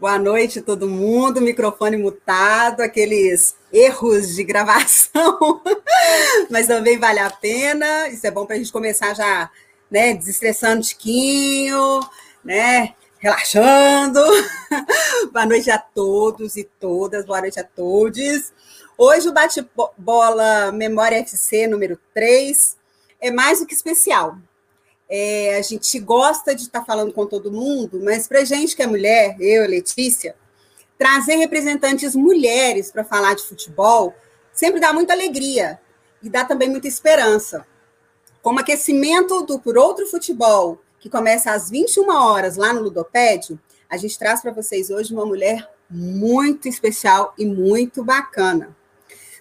Boa noite, todo mundo. Microfone mutado, aqueles erros de gravação, mas também vale a pena. Isso é bom para a gente começar já, né, desestressando um tiquinho, né, relaxando. Boa noite a todos e todas, boa noite a todos. Hoje o bate-bola Memória FC número 3 é mais do que especial. É, a gente gosta de estar falando com todo mundo, mas para gente que é mulher, eu, Letícia, trazer representantes mulheres para falar de futebol sempre dá muita alegria e dá também muita esperança. Como aquecimento do Por Outro Futebol, que começa às 21 horas lá no Ludopédio, a gente traz para vocês hoje uma mulher muito especial e muito bacana.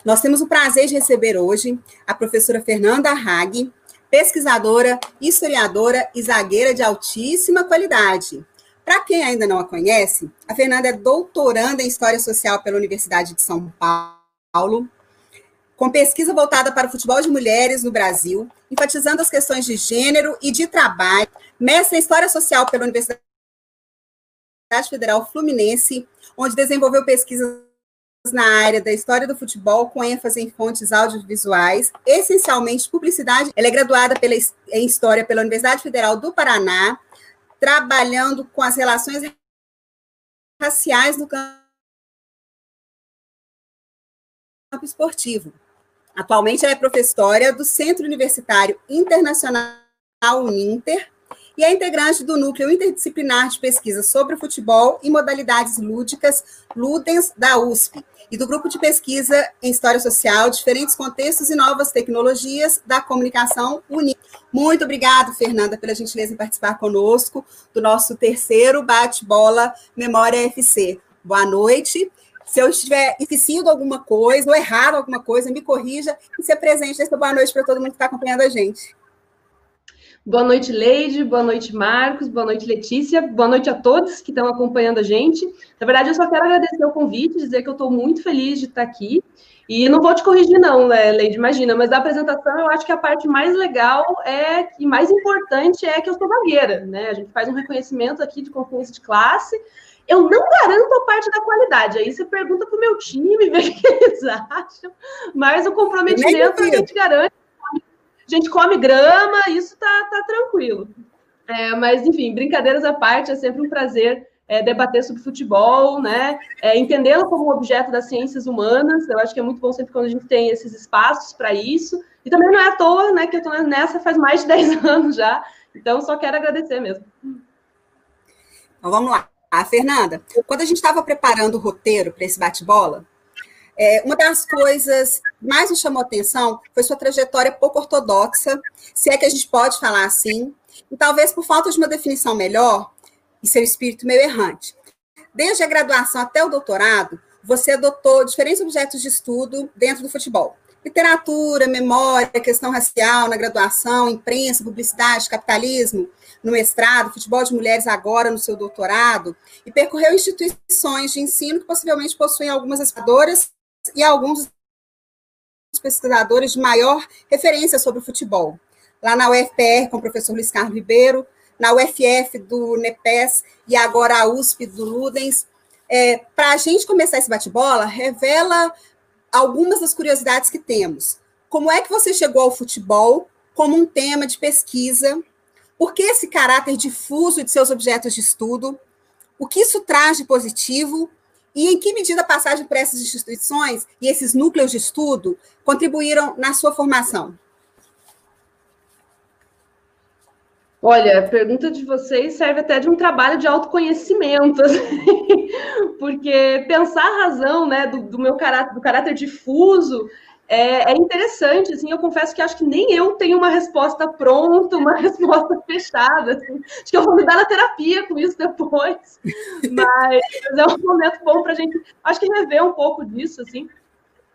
Nós temos o prazer de receber hoje a professora Fernanda Hag, pesquisadora, historiadora e zagueira de altíssima qualidade. Para quem ainda não a conhece, a Fernanda é doutoranda em História Social pela Universidade de São Paulo, com pesquisa voltada para o futebol de mulheres no Brasil, enfatizando as questões de gênero e de trabalho, mestre em História Social pela Universidade Federal Fluminense, onde desenvolveu pesquisas na área da história do futebol, com ênfase em fontes audiovisuais, essencialmente publicidade. Ela é graduada pela, em História pela Universidade Federal do Paraná, trabalhando com as relações raciais no campo esportivo. Atualmente, ela é professora do Centro Universitário Internacional Uninter, e é integrante do Núcleo Interdisciplinar de Pesquisa sobre Futebol e Modalidades Lúdicas, Ludens, da USP, e do Grupo de Pesquisa em História Social, Diferentes Contextos e Novas Tecnologias da Comunicação Uni. Muito obrigada, Fernanda, pela gentileza em participar conosco do nosso terceiro bate-bola Memória FC. Boa noite. Se eu estiver esquecido alguma coisa ou errado alguma coisa, me corrija e se apresente boa noite para todo mundo que está acompanhando a gente. Boa noite, Leide. Boa noite, Marcos. Boa noite, Letícia. Boa noite a todos que estão acompanhando a gente. Na verdade, eu só quero agradecer o convite, dizer que eu estou muito feliz de estar aqui. E não vou te corrigir, não, né, Leide? Imagina, mas da apresentação eu acho que a parte mais legal é e mais importante é que eu sou vagueira, né? A gente faz um reconhecimento aqui de confiança de classe. Eu não garanto a parte da qualidade. Aí você pergunta para o meu time, vê o que eles acham. Mas o comprometimento a gente garante a gente come grama, isso tá, tá tranquilo. É, mas, enfim, brincadeiras à parte, é sempre um prazer é, debater sobre futebol, né? É, Entendê-lo como um objeto das ciências humanas. Eu acho que é muito bom sempre quando a gente tem esses espaços para isso. E também não é à toa, né, que eu estou nessa faz mais de 10 anos já. Então, só quero agradecer mesmo. Então, vamos lá. A Fernanda, quando a gente estava preparando o roteiro para esse bate-bola, é, uma das coisas mais me chamou atenção foi sua trajetória pouco ortodoxa, se é que a gente pode falar assim, e talvez por falta de uma definição melhor, e seu espírito meio errante. Desde a graduação até o doutorado, você adotou diferentes objetos de estudo dentro do futebol. Literatura, memória, questão racial na graduação, imprensa, publicidade, capitalismo no mestrado, futebol de mulheres agora no seu doutorado, e percorreu instituições de ensino que possivelmente possuem algumas aspiradoras e alguns pesquisadores de maior referência sobre o futebol. Lá na UFPR, com o professor Luiz Carlos Ribeiro, na UFF do NEPES e agora a USP do Ludens. É, Para a gente começar esse bate-bola, revela algumas das curiosidades que temos. Como é que você chegou ao futebol como um tema de pesquisa? Por que esse caráter difuso de seus objetos de estudo? O que isso traz de positivo e em que medida a passagem por essas instituições e esses núcleos de estudo contribuíram na sua formação? Olha, a pergunta de vocês serve até de um trabalho de autoconhecimento, assim, porque pensar a razão né, do, do meu caráter, do caráter difuso é, é, interessante, assim, eu confesso que acho que nem eu tenho uma resposta pronta, uma resposta fechada, assim. acho que eu vou me dar na terapia com isso depois, mas, é um momento bom para a gente, acho que rever um pouco disso, assim,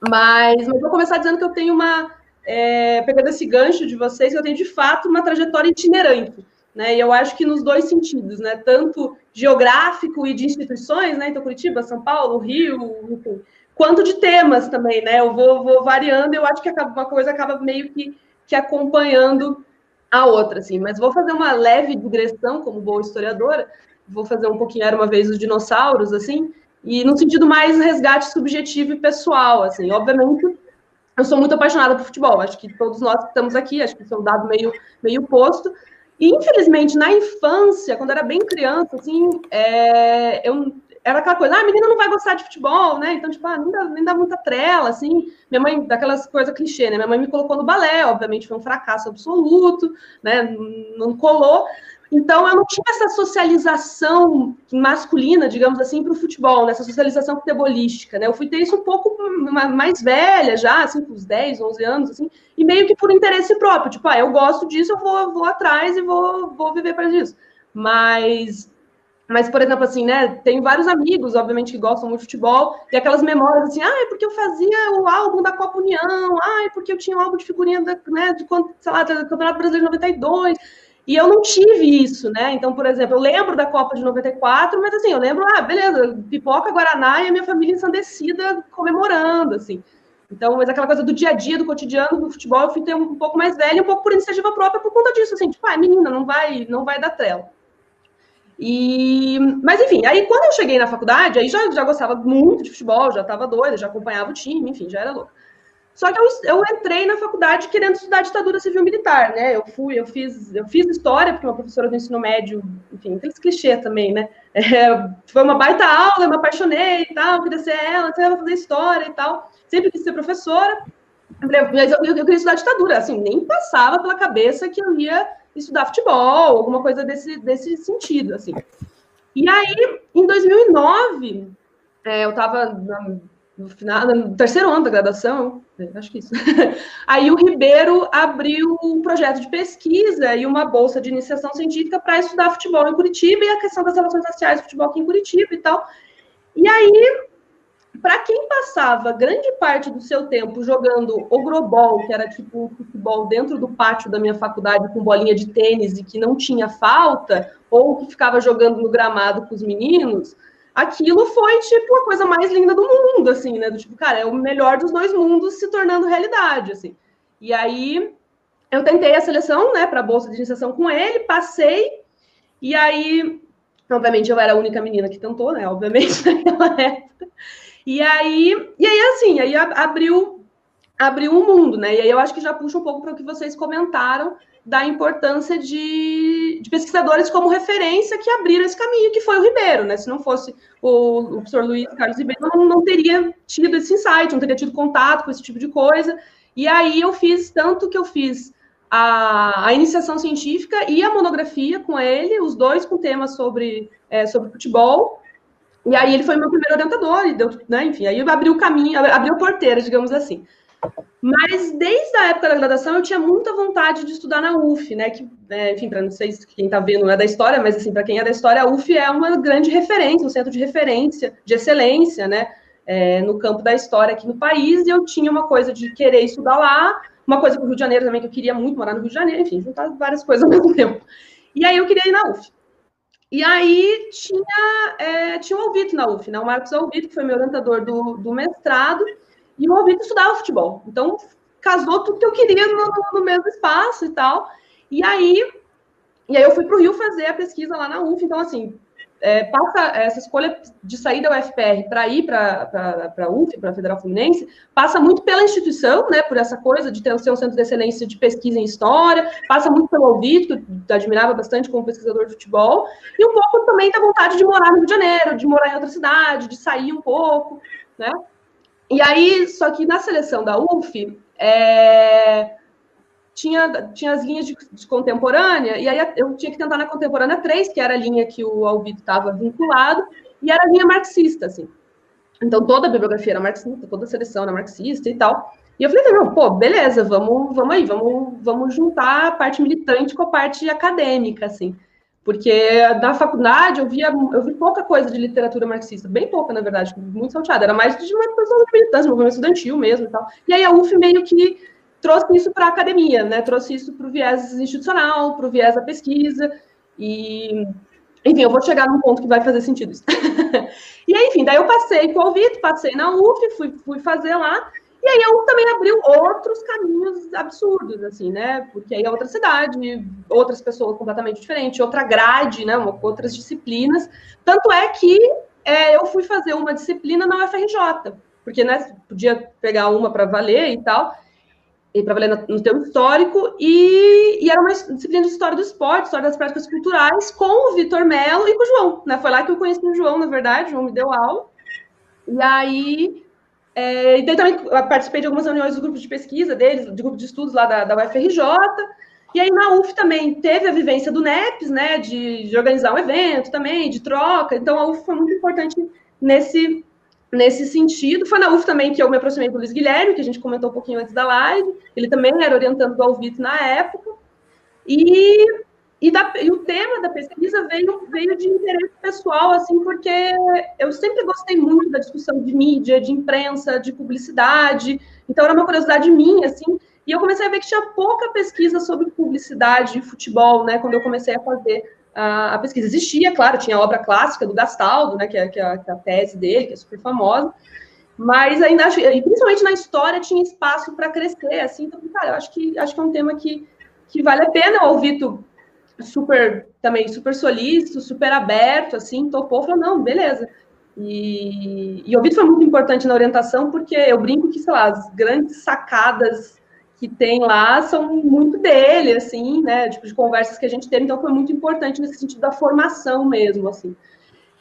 mas, mas vou começar dizendo que eu tenho uma, é, pegando esse gancho de vocês, eu tenho de fato uma trajetória itinerante, né, e eu acho que nos dois sentidos, né, tanto geográfico e de instituições, né, então Curitiba, São Paulo, Rio, enfim, quanto de temas também, né? Eu vou, vou variando, eu acho que acaba, uma coisa acaba meio que, que acompanhando a outra, assim. Mas vou fazer uma leve digressão, como boa historiadora, vou fazer um pouquinho, era uma vez os dinossauros, assim, e no sentido mais resgate subjetivo e pessoal, assim. Obviamente, eu sou muito apaixonada por futebol, acho que todos nós que estamos aqui, acho que isso é um dado meio, meio posto, e, infelizmente, na infância, quando eu era bem criança, assim, é, eu, era aquela coisa, ah, a menina não vai gostar de futebol, né? Então, tipo, ah, nem, dá, nem dá muita trela, assim. Minha mãe, daquelas coisas clichê, né? Minha mãe me colocou no balé, obviamente foi um fracasso absoluto, né? Não colou. Então, eu não tinha essa socialização masculina, digamos assim, para o futebol, nessa socialização futebolística, né? Eu fui ter isso um pouco mais velha já, assim, com uns 10, 11 anos, assim, e meio que por interesse próprio, tipo, ah, eu gosto disso, eu vou, vou atrás e vou, vou viver para isso. Mas, mas, por exemplo, assim, né, tenho vários amigos, obviamente, que gostam muito de futebol, e aquelas memórias assim, ah, é porque eu fazia o álbum da Copa União, ah, é porque eu tinha um álbum de figurinha, da, né, de, sei lá, do Campeonato Brasileiro de 92, e eu não tive isso, né? Então, por exemplo, eu lembro da Copa de 94, mas assim, eu lembro, ah, beleza, pipoca, Guaraná e a minha família ensandecida comemorando, assim. Então, mas aquela coisa do dia a dia, do cotidiano, do futebol, eu fui ter um pouco mais velha, um pouco por iniciativa própria por conta disso, assim, tipo, ah, menina, não vai, não vai dar trela. E, mas enfim, aí quando eu cheguei na faculdade, aí já, já gostava muito de futebol, já estava doida, já acompanhava o time, enfim, já era louca. Só que eu, eu entrei na faculdade querendo estudar ditadura civil militar, né? Eu fui, eu fiz, eu fiz história, porque uma professora do ensino médio, enfim, aqueles clichê também, né? É, foi uma baita aula, eu me apaixonei e tal, queria ser ela, ela fazer história e tal. Sempre quis ser professora, mas eu, eu, eu queria estudar ditadura, assim, nem passava pela cabeça que eu ia estudar futebol, alguma coisa desse, desse sentido, assim. E aí, em 2009, é, eu estava no final, no terceiro ano da graduação, é, acho que isso. Aí o Ribeiro abriu um projeto de pesquisa e uma bolsa de iniciação científica para estudar futebol em Curitiba e a questão das relações raciais do futebol aqui em Curitiba e tal. E aí, para quem passava grande parte do seu tempo jogando ogrobol, que era tipo um futebol dentro do pátio da minha faculdade com bolinha de tênis e que não tinha falta, ou que ficava jogando no gramado com os meninos, aquilo foi, tipo, a coisa mais linda do mundo, assim, né? Do tipo, cara, é o melhor dos dois mundos se tornando realidade, assim. E aí, eu tentei a seleção, né, para bolsa de iniciação com ele, passei, e aí, obviamente, eu era a única menina que tentou, né, obviamente, naquela época. E aí, e aí assim, aí abriu abriu um mundo, né? E aí eu acho que já puxa um pouco para o que vocês comentaram da importância de, de, pesquisadores como referência que abriram esse caminho, que foi o Ribeiro, né? Se não fosse o, o professor Luiz Carlos Ribeiro, não, não teria tido esse insight, não teria tido contato com esse tipo de coisa. E aí eu fiz tanto que eu fiz a, a iniciação científica e a monografia com ele, os dois com temas sobre, é, sobre futebol. E aí ele foi meu primeiro orientador, e deu, né, enfim, aí abriu o caminho, abriu porteira, digamos assim. Mas desde a época da graduação eu tinha muita vontade de estudar na UF, né? Que, é, enfim, para não sei se quem está vendo é da história, mas assim, para quem é da história, a UF é uma grande referência, um centro de referência, de excelência, né? É, no campo da história aqui no país, e eu tinha uma coisa de querer estudar lá, uma coisa para o Rio de Janeiro também, que eu queria muito morar no Rio de Janeiro, enfim, juntar várias coisas ao mesmo tempo. E aí eu queria ir na UF. E aí tinha, é, tinha o Alvito na UF, né? O Marcos Alvito, que foi meu orientador do, do mestrado, e o Alvito estudava futebol. Então, casou tudo que eu queria no, no, mesmo espaço e tal. E aí, e aí eu fui para o Rio fazer a pesquisa lá na UF. Então, assim, é, passa essa escolha de sair da UFPR para ir para a UF, para a Federal Fluminense, passa muito pela instituição, né, por essa coisa de ter ser um centro de excelência de pesquisa em história, passa muito pelo Alvito, que eu admirava bastante como pesquisador de futebol, e um pouco também da vontade de morar no Rio de Janeiro, de morar em outra cidade, de sair um pouco, né? E aí, só que na seleção da UF, é, tinha, tinha as linhas de, de, contemporânea, e aí eu tinha que tentar na contemporânea 3, que era a linha que o Alvido estava vinculado, e era a linha marxista, assim. Então, toda a bibliografia era marxista, toda a seleção era marxista e tal. E eu falei, não, pô, beleza, vamos, vamos aí, vamos, vamos juntar a parte militante com a parte acadêmica, assim. Porque na faculdade eu via, eu vi pouca coisa de literatura marxista, bem pouca, na verdade, muito salteada. Era mais de uma pessoa de militância, movimento estudantil mesmo e tal. E aí a UF meio que trouxe isso para a academia, né? Trouxe isso para o viés institucional, para o viés da pesquisa. E, enfim, eu vou chegar num ponto que vai fazer sentido isso. e aí, enfim, daí eu passei com o Vitor, passei na UF, fui, fui fazer lá. E aí eu também abriu outros caminhos absurdos, assim, né? Porque aí é outra cidade, outras pessoas completamente diferentes, outra grade, né? Outras disciplinas. Tanto é que é, eu fui fazer uma disciplina na UFRJ, porque né, podia pegar uma para valer e tal, para valer no tempo histórico, e, e, era uma disciplina de história do esporte, história das práticas culturais, com o Vitor Mello e com o João. Né? Foi lá que eu conheci o João, na verdade, o João me deu aula. E aí é, e também participei de algumas reuniões do grupo de pesquisa deles, de grupo de estudos lá da, da UFRJ. E aí na UF também teve a vivência do NEPS, né, de, de, organizar um evento também, de troca. Então a UF foi muito importante nesse, nesse sentido. Foi na UF também que eu me aproximei do Luiz Guilherme, que a gente comentou um pouquinho antes da live. Ele também era orientando do Alvito na época. E e, da, e, o tema da pesquisa veio, veio de interesse pessoal, assim, porque eu sempre gostei muito da discussão de mídia, de imprensa, de publicidade. Então, era uma curiosidade minha, assim. E eu comecei a ver que tinha pouca pesquisa sobre publicidade e futebol, né? Quando eu comecei a fazer a, pesquisa. Existia, claro, tinha a obra clássica do Gastaldo, né? Que é, que, é, que é a tese dele, que é super famosa. Mas ainda acho, e principalmente na história, tinha espaço para crescer, assim. Então, cara, eu acho que, acho que é um tema que, que vale a pena. O Vitor super também super solícito, super aberto, assim, topou, falou, não, beleza. E, e o Vitor foi muito importante na orientação, porque eu brinco que, sei lá, as grandes sacadas que tem lá são muito dele, assim, né, tipo, de conversas que a gente teve, então foi muito importante nesse sentido da formação mesmo, assim.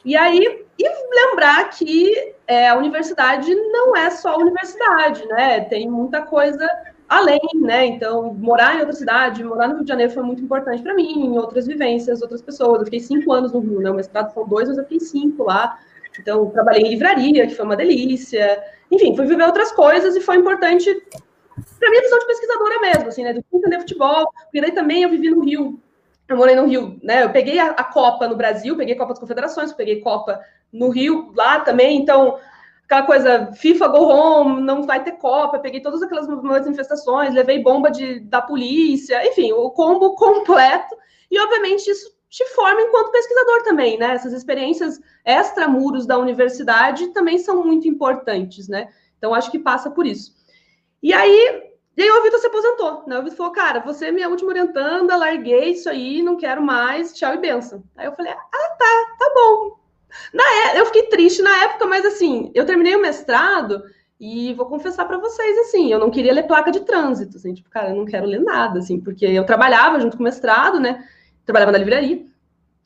E aí, e lembrar que é, a universidade não é só a universidade, né, tem muita coisa além, né? Então, morar em outra cidade, morar no Rio de Janeiro foi muito importante para mim, em outras vivências, outras pessoas. Eu fiquei cinco anos no Rio, né? O mestrado são dois, mas eu fiquei cinco lá. Então, trabalhei em livraria, que foi uma delícia. Enfim, fui viver outras coisas e foi importante para minha visão de pesquisadora mesmo, assim, né? Do que entender futebol, porque daí também eu vivi no Rio. Eu morei no Rio, né? Eu peguei a, a Copa no Brasil, peguei a Copa das Confederações, peguei Copa no Rio lá também, então aquela coisa, FIFA go home, não vai ter Copa, peguei todas aquelas manifestações, levei bomba de, da polícia, enfim, o combo completo. E, obviamente, isso te forma enquanto pesquisador também, né? Essas experiências extramuros da universidade também são muito importantes, né? Então, acho que passa por isso. E aí, e aí o Vitor se aposentou, né? O Vitor falou, cara, você é minha última orientanda, larguei isso aí, não quero mais, tchau e benção. Aí eu falei, ah, tá, tá bom, na, é, eu fiquei triste na época, mas assim, eu terminei o mestrado e vou confessar para vocês, assim, eu não queria ler placa de trânsito, assim, tipo, cara, eu não quero ler nada, assim, porque eu trabalhava junto com o mestrado, né? Trabalhava na livraria.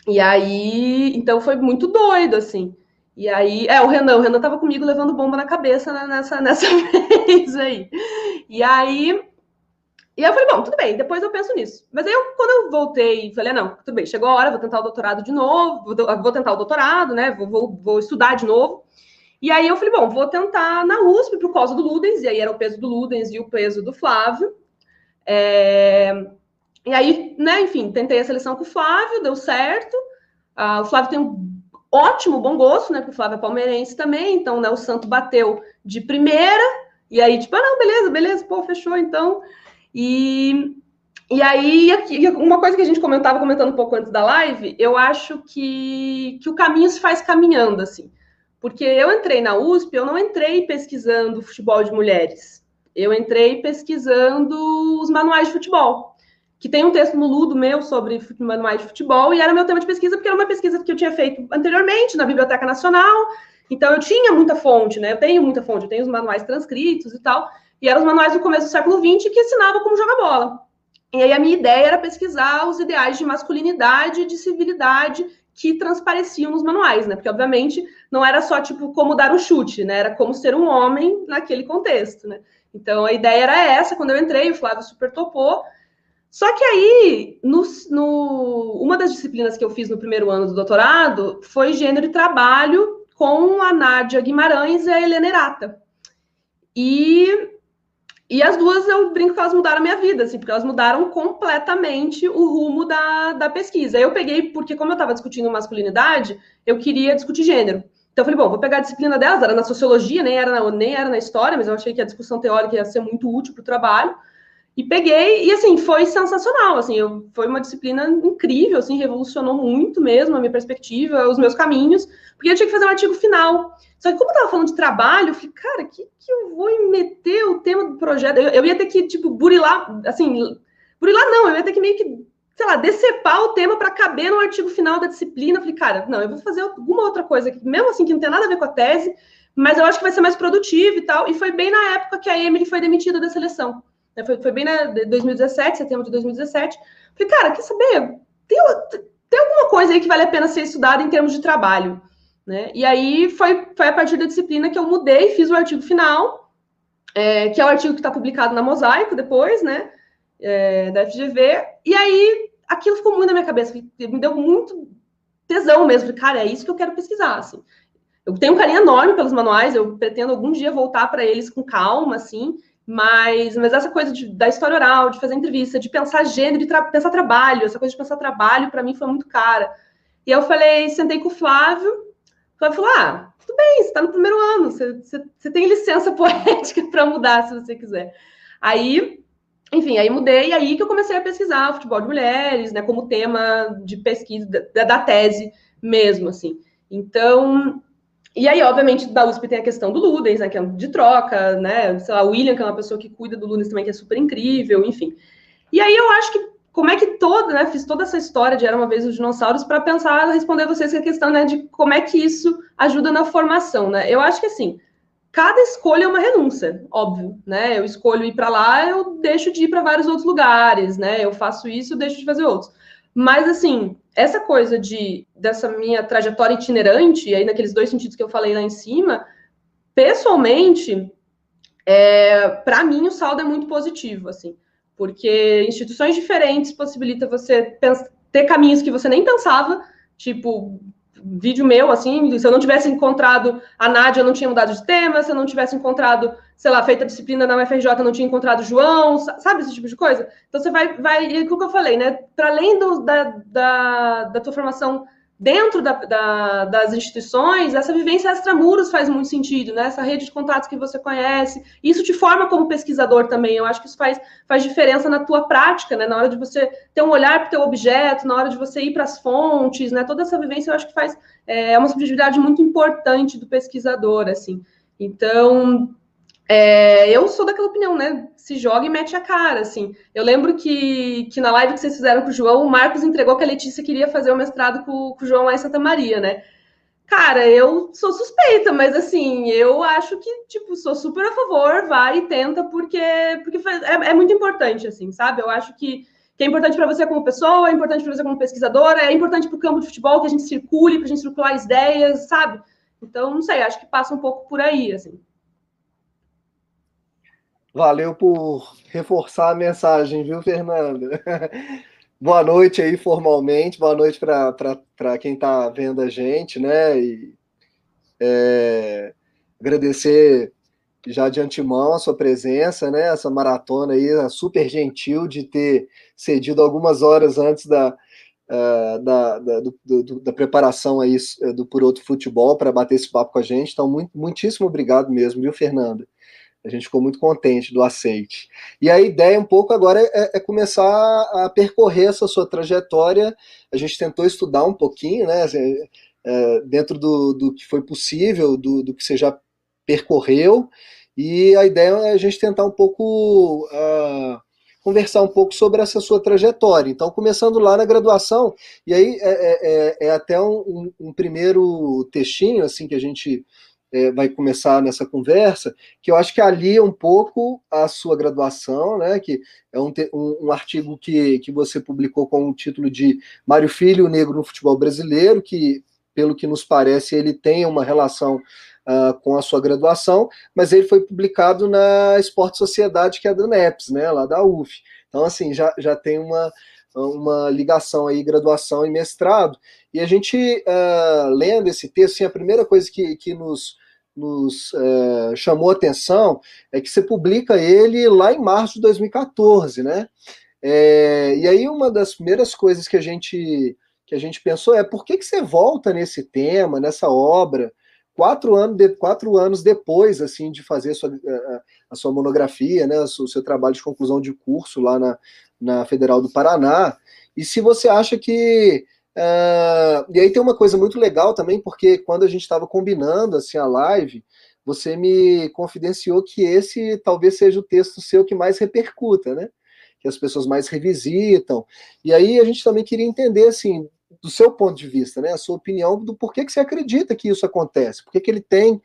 E aí, então foi muito doido, assim. E aí, é, o Renan, o Renan tava comigo levando bomba na cabeça nessa, nessa vez aí. E aí, e aí eu falei, bom, tudo bem, depois eu penso nisso. Mas aí, eu, quando eu voltei, falei, ah, não, tudo bem, chegou a hora, vou tentar o doutorado de novo, vou, vou tentar o doutorado, né, vou, vou, vou, estudar de novo. E aí eu falei, bom, vou tentar na USP por causa do Ludens, e aí era o peso do Ludens e o peso do Flávio. É... E aí, né, enfim, tentei a seleção com o Flávio, deu certo. Ah, o Flávio tem um ótimo bom gosto, né, porque o Flávio é palmeirense também, então, né, o Santo bateu de primeira, e aí, tipo, ah, não, beleza, beleza, pô, fechou, então... E, e aí, aqui, uma coisa que a gente comentava, comentando um pouco antes da live, eu acho que, que o caminho se faz caminhando, assim. Porque eu entrei na USP, eu não entrei pesquisando futebol de mulheres. Eu entrei pesquisando os manuais de futebol. Que tem um texto no Ludo meu sobre manuais de futebol, e era meu tema de pesquisa, porque era uma pesquisa que eu tinha feito anteriormente na Biblioteca Nacional. Então, eu tinha muita fonte, né? Eu tenho muita fonte, eu tenho os manuais transcritos e tal. E eram os manuais do começo do século XX que ensinavam como jogar bola. E aí a minha ideia era pesquisar os ideais de masculinidade e de civilidade que transpareciam nos manuais, né? Porque, obviamente, não era só, tipo, como dar um chute, né? Era como ser um homem naquele contexto, né? Então, a ideia era essa. Quando eu entrei, o Flávio super topou. Só que aí, no, no, uma das disciplinas que eu fiz no primeiro ano do doutorado foi gênero e trabalho com a Nádia Guimarães e a Helena Erata. E e as duas eu brinco que elas mudaram a minha vida, assim, porque elas mudaram completamente o rumo da, da pesquisa. Eu peguei, porque como eu estava discutindo masculinidade, eu queria discutir gênero. Então eu falei, bom, vou pegar a disciplina delas, era na sociologia, nem era na, nem era na história, mas eu achei que a discussão teórica ia ser muito útil para o trabalho. E peguei, e assim, foi sensacional, assim, eu, foi uma disciplina incrível, assim, revolucionou muito mesmo a minha perspectiva, os meus caminhos, porque eu tinha que fazer um artigo final. Só que como eu tava falando de trabalho, eu falei, cara, que que eu vou meter o tema do projeto? Eu, eu ia ter que, tipo, burilar, assim, burilar não, eu ia ter que meio que, sei lá, decepar o tema para caber no artigo final da disciplina. Eu falei, cara, não, eu vou fazer alguma outra coisa, aqui, mesmo assim, que não tem nada a ver com a tese, mas eu acho que vai ser mais produtivo e tal. E foi bem na época que a Emily foi demitida da seleção. Né? Foi, foi bem na 2017, setembro de 2017. Falei, cara, quer saber? Tem, tem alguma coisa aí que vale a pena ser estudada em termos de trabalho. Né? E aí foi, foi a partir da disciplina que eu mudei, fiz o artigo final, é, que é o artigo que está publicado na Mosaico depois, né? É, da FGV. E aí aquilo ficou muito na minha cabeça, me deu muito tesão mesmo. Falei, cara, é isso que eu quero pesquisar. Assim. Eu tenho um carinho enorme pelos manuais, eu pretendo algum dia voltar para eles com calma, assim, mas, mas essa coisa de, da história oral, de fazer entrevista, de pensar gênero, de tra pensar trabalho, essa coisa de pensar trabalho, para mim foi muito cara. E eu falei, sentei com o Flávio, o Flávio falou: ah, tudo bem, você está no primeiro ano, você, você, você tem licença poética para mudar se você quiser. Aí, enfim, aí mudei, e aí que eu comecei a pesquisar futebol de mulheres, né, como tema de pesquisa da, da tese mesmo, assim. Então, e aí, obviamente, da USP tem a questão do Ludens, né, que é de troca, né? Sei lá, o William, que é uma pessoa que cuida do Ludens também, que é super incrível, enfim. E aí eu acho que como é que todo, né, fiz toda essa história de Era Uma Vez os Dinossauros para pensar, responder vocês a questão, né, de como é que isso ajuda na formação, né? Eu acho que, assim, cada escolha é uma renúncia, óbvio, né? Eu escolho ir para lá, eu deixo de ir para vários outros lugares, né? Eu faço isso, eu deixo de fazer outros. Mas, assim, essa coisa de dessa minha trajetória itinerante, aí naqueles dois sentidos que eu falei lá em cima, pessoalmente, é, para mim o saldo é muito positivo, assim, porque instituições diferentes possibilita você ter caminhos que você nem pensava, tipo vídeo meu, assim, se eu não tivesse encontrado a Nádia, eu não tinha mudado de tema, se eu não tivesse encontrado, sei lá, feita a disciplina na UFRJ, não tinha encontrado João, sabe esse tipo de coisa? Então você vai, vai e o que eu falei, né? Para além do, da, da, da tua formação dentro da, da, das instituições, essa vivência extramuros faz muito sentido, né? Essa rede de contatos que você conhece, isso te forma como pesquisador também. Eu acho que isso faz, faz diferença na tua prática, né? Na hora de você ter um olhar para o teu objeto, na hora de você ir para as fontes, né? Toda essa vivência eu acho que faz é, é uma subjetividade muito importante do pesquisador, assim. Então, é, eu sou daquela opinião, né? Se joga e mete a cara, assim. Eu lembro que, que na live que vocês fizeram com o João, o Marcos entregou que a Letícia queria fazer o mestrado com, com o João lá em Santa Maria, né? Cara, eu sou suspeita, mas assim, eu acho que, tipo, sou super a favor, vai e tenta, porque, porque é, é muito importante, assim, sabe? Eu acho que, que é importante para você como pessoa, é importante para você como pesquisadora, é importante para o campo de futebol que a gente circule, para a gente circular ideias, sabe? Então, não sei, acho que passa um pouco por aí, assim. Valeu por reforçar a mensagem, viu, Fernanda? boa noite aí formalmente, boa noite para quem está vendo a gente, né? E é, agradecer já de antemão a sua presença, né? Essa maratona aí, super gentil de ter cedido algumas horas antes da, uh, da, da, do, do, da preparação aí do Por Outro Futebol para bater esse papo com a gente. Então, muito, muitíssimo obrigado mesmo, viu, Fernanda? A gente ficou muito contente do aceite. E a ideia um pouco agora é, é, começar a percorrer essa sua trajetória. A gente tentou estudar um pouquinho, né? É, dentro do, do que foi possível, do, do que você já percorreu. E a ideia é a gente tentar um pouco uh, conversar um pouco sobre essa sua trajetória. Então, começando lá na graduação, e aí é, é, é, é até um, um, um, primeiro textinho assim que a gente é, vai começar nessa conversa, que eu acho que alia um pouco a sua graduação, né, que é um, um, um, artigo que, que você publicou com o título de Mário Filho, Negro no Futebol Brasileiro, que, pelo que nos parece, ele tem uma relação uh, com a sua graduação, mas ele foi publicado na Esporte Sociedade, que é da NEPS, né, lá da UF. Então, assim, já, já tem uma, uma ligação aí, graduação e mestrado. E a gente, uh, lendo esse texto, assim, a primeira coisa que, que nos, nos uh, chamou atenção é que você publica ele lá em março de 2014, né? É, e aí uma das primeiras coisas que a gente que a gente pensou é por que, que você volta nesse tema, nessa obra, quatro anos, de, quatro anos depois assim de fazer sua, a sua monografia, né, o seu trabalho de conclusão de curso lá na, na Federal do Paraná, e se você acha que Uh, e aí tem uma coisa muito legal também, porque quando a gente estava combinando assim a live, você me confidenciou que esse talvez seja o texto seu que mais repercuta, né? Que as pessoas mais revisitam. E aí a gente também queria entender assim, do seu ponto de vista, né, a sua opinião do porquê que você acredita que isso acontece, por que ele tem,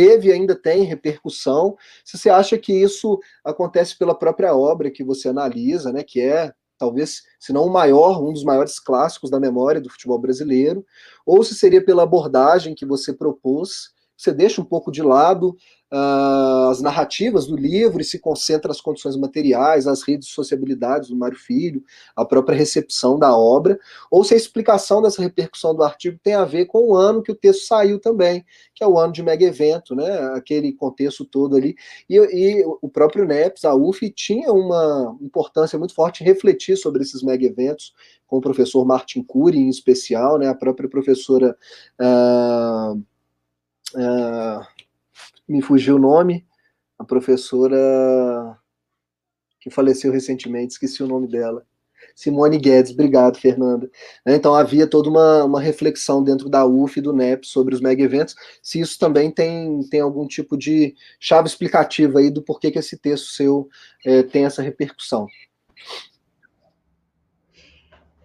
teve e ainda tem repercussão, se você acha que isso acontece pela própria obra que você analisa, né, que é talvez, se não o maior, um dos maiores clássicos da memória do futebol brasileiro, ou se seria pela abordagem que você propôs, você deixa um pouco de lado uh, as narrativas do livro e se concentra nas condições materiais, as redes de sociabilidades do Mário Filho, a própria recepção da obra, ou se a explicação dessa repercussão do artigo tem a ver com o ano que o texto saiu também, que é o ano de mega evento, né, aquele contexto todo ali, e, e o próprio NEPS, a UF, tinha uma importância muito forte em refletir sobre esses mega eventos, com o professor Martin Cury em especial, né, a própria professora... Uh, uh, me fugiu o nome, a professora que faleceu recentemente, esqueci o nome dela. Simone Guedes, obrigado, Fernanda. Né, então havia toda uma, uma reflexão dentro da UF e do NEP sobre os mega eventos, se isso também tem, tem algum tipo de chave explicativa aí do porquê que esse texto seu é, tem essa repercussão.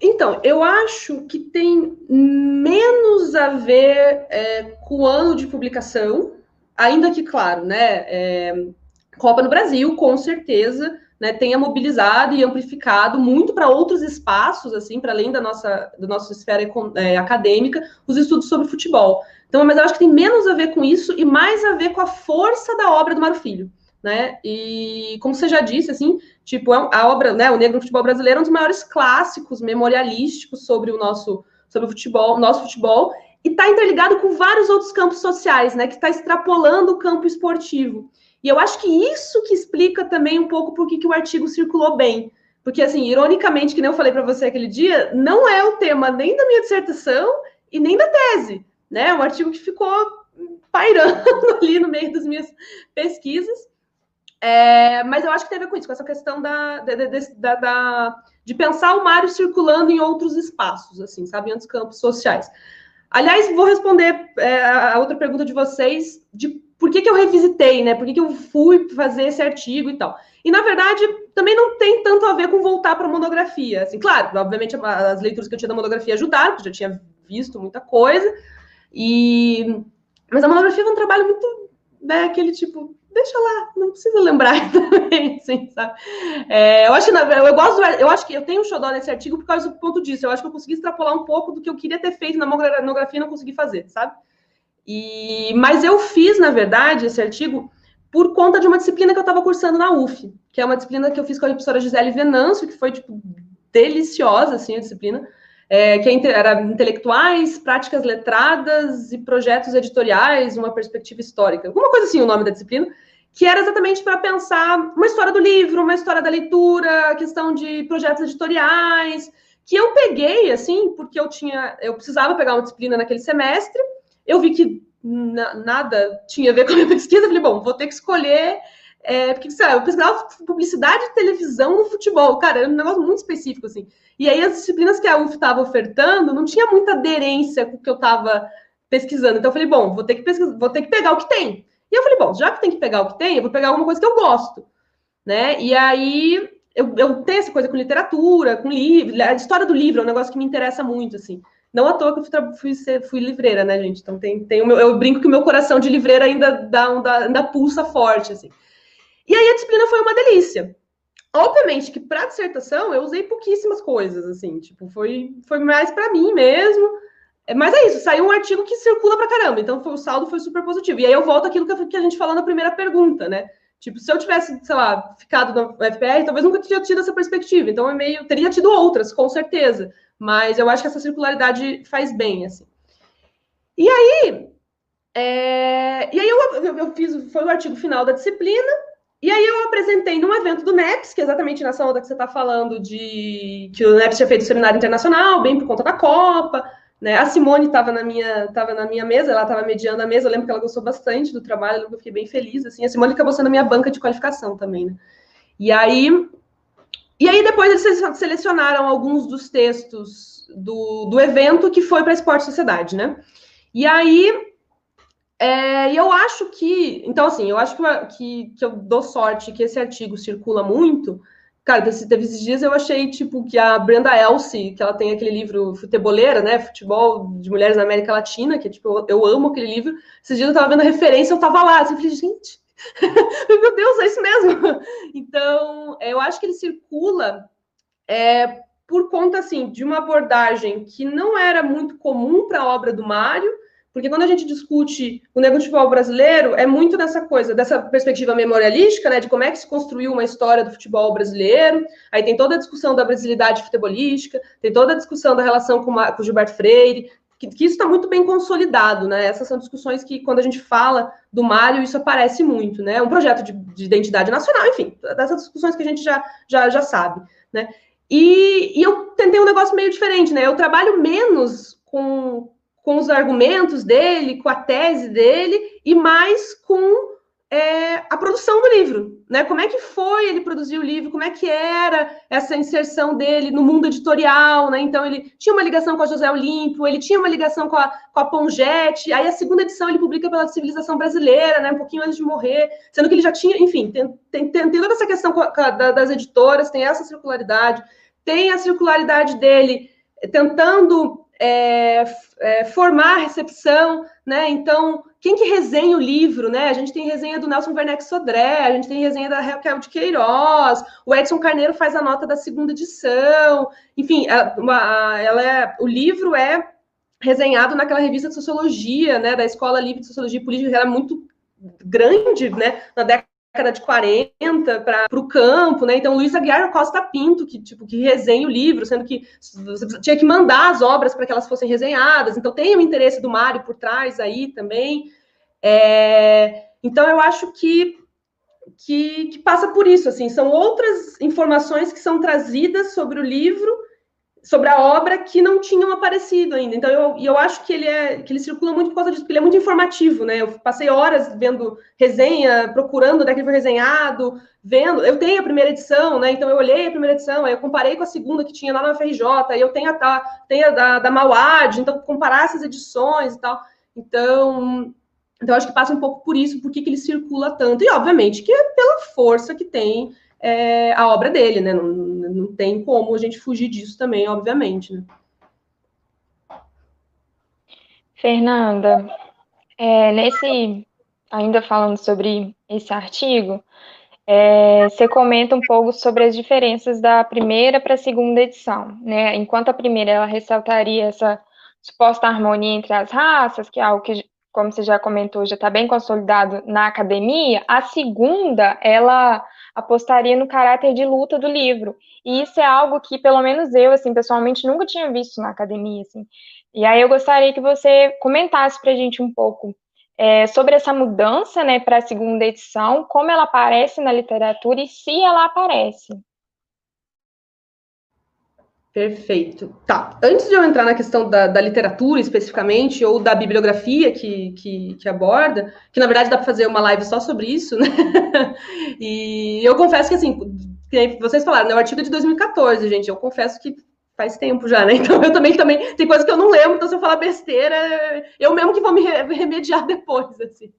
Então, eu acho que tem menos a ver é, com o ano de publicação, ainda que, claro, né, é, Copa no Brasil, com certeza, né, tenha mobilizado e amplificado muito para outros espaços, assim, para além da nossa, da nossa esfera é, acadêmica, os estudos sobre futebol. Então, mas eu acho que tem menos a ver com isso e mais a ver com a força da obra do Mário Filho, né? E como você já disse, assim, tipo, é a obra, né, o Negro no Futebol Brasileiro é um dos maiores clássicos memorialísticos sobre o nosso, sobre o futebol, nosso futebol, e está interligado com vários outros campos sociais, né? Que está extrapolando o campo esportivo. E eu acho que isso que explica também um pouco por que o artigo circulou bem. Porque, assim, ironicamente, que nem eu falei para você aquele dia, não é o tema nem da minha dissertação e nem da tese, né? É um artigo que ficou pairando ali no meio das minhas pesquisas. É, mas eu acho que ver com isso, com essa questão da, da, da, de pensar o Mário circulando em outros espaços, assim, sabe, em outros campos sociais. Aliás, vou responder é, a outra pergunta de vocês de por que, que eu revisitei, né? Por que, que eu fui fazer esse artigo e tal. E, na verdade, também não tem tanto a ver com voltar para a monografia. Assim, claro, obviamente, as leituras que eu tinha da monografia ajudaram, porque já tinha visto muita coisa. E... Mas a monografia é um trabalho muito, né, aquele tipo, deixa lá, não precisa lembrar também, assim, sabe? É, eu acho que eu gosto, eu acho que eu tenho um xodó nesse artigo por causa do ponto disso. Eu acho que eu consegui extrapolar um pouco do que eu queria ter feito na monografia e não consegui fazer, sabe? E, mas eu fiz, na verdade, esse artigo por conta de uma disciplina que eu estava cursando na UF, que é uma disciplina que eu fiz com a professora Gisele Venâncio, que foi, tipo, deliciosa, assim, a disciplina é, que era intelectuais, práticas letradas e projetos editoriais, uma perspectiva histórica, alguma coisa assim o nome da disciplina, que era exatamente para pensar uma história do livro, uma história da leitura, questão de projetos editoriais, que eu peguei assim, porque eu tinha, eu precisava pegar uma disciplina naquele semestre, eu vi que nada tinha a ver com a minha pesquisa, falei, bom, vou ter que escolher é, porque, sei lá, eu pesquisava publicidade de televisão no futebol. Cara, era um negócio muito específico, assim. E aí, as disciplinas que a UF estava ofertando não tinha muita aderência com o que eu estava pesquisando. Então, eu falei, bom, vou ter, que pesquisar, vou ter que pegar o que tem. E eu falei, bom, já que tem que pegar o que tem, eu vou pegar alguma coisa que eu gosto. Né? E aí, eu, eu tenho essa coisa com literatura, com livro. A história do livro é um negócio que me interessa muito, assim. Não à toa que eu fui, fui, fui livreira, né, gente? Então, tem, tem o meu, eu brinco que o meu coração de livreira ainda, dá, ainda pulsa forte, assim. E aí a disciplina foi uma delícia. Obviamente que para dissertação eu usei pouquíssimas coisas, assim, tipo, foi, foi mais para mim mesmo. Mas é isso, saiu um artigo que circula pra caramba, então foi, o saldo foi super positivo. E aí eu volto àquilo que, a gente falou na primeira pergunta, né? Tipo, se eu tivesse, sei lá, ficado no FPR, talvez nunca teria tido essa perspectiva. Então, é meio. Teria tido outras, com certeza. Mas eu acho que essa circularidade faz bem, assim. E aí. É... E aí eu, eu, eu, fiz. Foi o artigo final da disciplina. E aí eu apresentei num evento do NEPS, que é exatamente nessa onda que você está falando, de que o NEPS tinha feito o seminário internacional, bem por conta da Copa, Né? A Simone estava na minha estava na minha mesa, ela estava mediando a mesa. Eu lembro que ela gostou bastante do trabalho, eu fiquei bem feliz. Assim, a Simone acabou sendo a minha banca de qualificação também. Né? E aí e aí depois eles selecionaram alguns dos textos do, do evento que foi para Esporte Sociedade, né? E aí é, eu acho que, então assim, eu acho que, que, que eu dou sorte que esse artigo circula muito, Cara, teve esses dias eu achei, tipo, que a Brenda Elsie, que ela tem aquele livro Futeboleira, né? Futebol de Mulheres na América Latina, que, tipo, eu, eu amo aquele livro. Esses dias eu tava vendo a referência, eu tava lá, assim, eu falei, gente, meu Deus, é isso mesmo. Então, eu acho que ele circula é, por conta, assim, de uma abordagem que não era muito comum para a obra do Mário, porque quando a gente discute o negro de futebol brasileiro, é muito dessa coisa, dessa perspectiva memorialística, né, de como é que se construiu uma história do futebol brasileiro. Aí tem toda a discussão da brasilidade futebolística, tem toda a discussão da relação com, o Gilberto Freire, que, que isso está muito bem consolidado, né? Essas são discussões que, quando a gente fala do Mário, isso aparece muito, né? Um projeto de, de identidade nacional, enfim, dessas discussões que a gente já, já, já sabe, né? E, e eu tentei um negócio meio diferente, né? Eu trabalho menos com, com os argumentos dele, com a tese dele, e mais com é, a produção do livro, né? Como é que foi ele produzir o livro, como é que era essa inserção dele no mundo editorial, né? Então ele tinha uma ligação com a José Olímpio, ele tinha uma ligação com a, com a Pongete, aí a segunda edição ele publica pela Civilização Brasileira, né? Um pouquinho antes de morrer, sendo que ele já tinha, enfim, tem, tem, tem toda essa questão a, da, das editoras, tem essa circularidade, tem a circularidade dele tentando é, é, formar a recepção, né? Então, quem que resenha o livro, né? A gente tem resenha do Nelson Werneck Sodré, a gente tem resenha da Raquel de Queiroz, o Edson Carneiro faz a nota da segunda edição, enfim, a, uma, ela é, o livro é resenhado naquela revista de sociologia, né? Da Escola Livre de Sociologia e Política, que era muito grande, né? Na década década de 40 para o campo, né? Então, Luiz Aguiar Costa Pinto, que, tipo, que resenha o livro, sendo que você tinha que mandar as obras para que elas fossem resenhadas. Então, tem o interesse do Mário por trás aí também. É... Então, eu acho que, que, que passa por isso, assim, são outras informações que são trazidas sobre o livro sobre a obra que não tinham aparecido ainda. Então, eu, eu acho que ele, é, que ele circula muito por causa disso, porque ele é muito informativo, né? Eu passei horas vendo resenha, procurando onde é que ele foi resenhado, vendo. Eu tenho a primeira edição, né? Então, eu olhei a primeira edição, aí eu comparei com a segunda que tinha lá na FRJ, eu tenho a, tenho a da, da Mauad, então, comparar essas edições e tal. Então, então, acho que passa um pouco por isso, por que ele circula tanto. E, obviamente, que é pela força que tem é, a obra dele, né? Não, não tem como a gente fugir disso também, obviamente. Né? Fernanda, é, nesse ainda falando sobre esse artigo, é, você comenta um pouco sobre as diferenças da primeira para a segunda edição, né? Enquanto a primeira ela ressaltaria essa suposta harmonia entre as raças, que é algo que, como você já comentou, já está bem consolidado na academia, a segunda ela apostaria no caráter de luta do livro. E isso é algo que, pelo menos eu, assim, pessoalmente, nunca tinha visto na academia, assim. E aí eu gostaria que você comentasse para a gente um pouco é, sobre essa mudança, né, para a segunda edição, como ela aparece na literatura e se ela aparece. Perfeito. Tá. Antes de eu entrar na questão da, da literatura especificamente, ou da bibliografia que, que, que, aborda, que na verdade dá para fazer uma live só sobre isso, né? e eu confesso que, assim, que vocês falaram, né? O artigo é de 2014, gente. Eu confesso que faz tempo já, né? Então eu também, também tem coisas que eu não lembro, então se eu falar besteira, eu mesmo que vou me remediar depois, assim.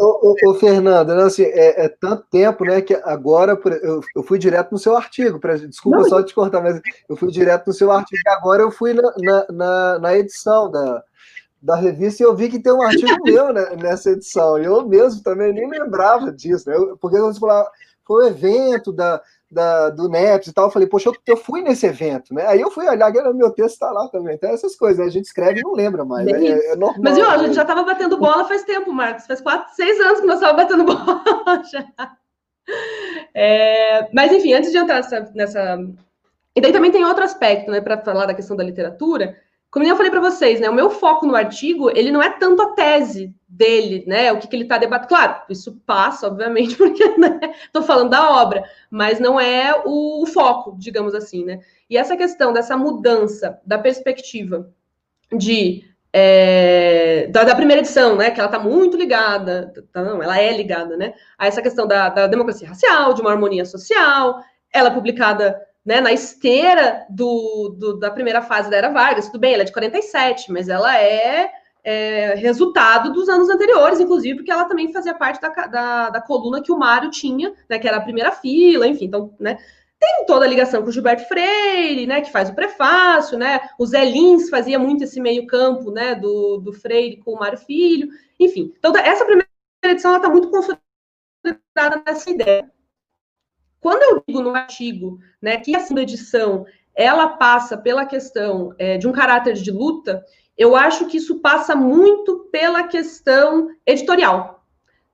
Ô, ô, ô, Fernanda, né, assim, é, é, tanto tempo, né, que agora eu, eu fui direto no seu artigo, pra, desculpa Não, só te cortar, mas eu fui direto no seu artigo, e agora eu fui na, na, na, na edição da, da revista e eu vi que tem um artigo meu né, nessa edição, e eu mesmo também nem lembrava disso, né, porque você falou, foi o um evento da, da, do NEPS e tal, eu falei, poxa, eu, eu, fui nesse evento, né? Aí eu fui olhar, o meu texto está lá também. Então, essas coisas, né? a gente escreve e não lembra mais. Né? É, é, normal. Mas, viu, a gente já estava batendo bola faz tempo, Marcos. Faz quatro, seis anos que nós estávamos batendo bola já. É, mas, enfim, antes de entrar nessa, nessa. E daí também tem outro aspecto, né, para falar da questão da literatura. Como eu falei para vocês, né, o meu foco no artigo, ele não é tanto a tese dele, né? O que, que ele está debatendo. Claro, isso passa, obviamente, porque estou né, falando da obra, mas não é o, o, foco, digamos assim, né? E essa questão dessa mudança da perspectiva de é, da, da, primeira edição, né, que ela está muito ligada, tá, não, ela é ligada, né, a essa questão da, da, democracia racial, de uma harmonia social, ela é publicada né, na esteira do, do, da primeira fase da Era Vargas, tudo bem, ela é de 47, mas ela é, é resultado dos anos anteriores, inclusive, porque ela também fazia parte da, da, da coluna que o Mário tinha, né, que era a primeira fila, enfim, então, né, tem toda a ligação com o Gilberto Freire, né, que faz o prefácio, né? O Zé Lins fazia muito esse meio-campo, né, do, do Freire com o Mário Filho, enfim. Então, essa primeira edição está muito consolidada nessa ideia. Quando eu digo no artigo, né, que a segunda edição ela passa pela questão é, de um caráter de luta, eu acho que isso passa muito pela questão editorial,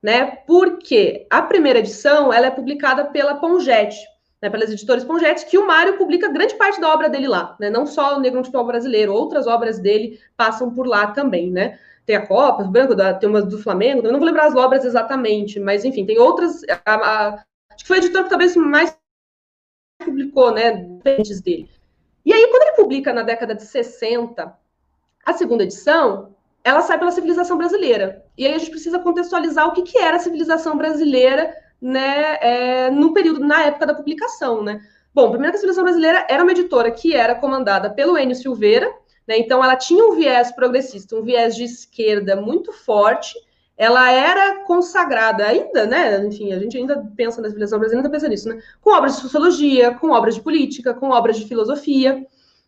né? Porque a primeira edição ela é publicada pela Pongete, né, pelas editoras Pongetes, que o Mário publica grande parte da obra dele lá, né? Não só o Negro no Futebol Brasileiro, outras obras dele passam por lá também, né? Tem a Copa, o Branco, tem uma do Flamengo, não vou lembrar as obras exatamente, mas enfim, tem outras. A, a, acho que foi a editora que talvez mais publicou, né? Diferentes dele. E aí, quando ele publica na década de 60 a segunda edição, ela sai pela civilização brasileira. E aí a gente precisa contextualizar o que, que era a civilização brasileira né, é, no período, na época da publicação, né? Bom, a Primeira Civilização Brasileira era uma editora que era comandada pelo Enio Silveira, né? Então ela tinha um viés progressista, um viés de esquerda muito forte. Ela era consagrada ainda, né? Enfim, a gente ainda pensa na civilização brasileira, ainda pensa nisso, né? Com obras de sociologia, com obras de política, com obras de filosofia,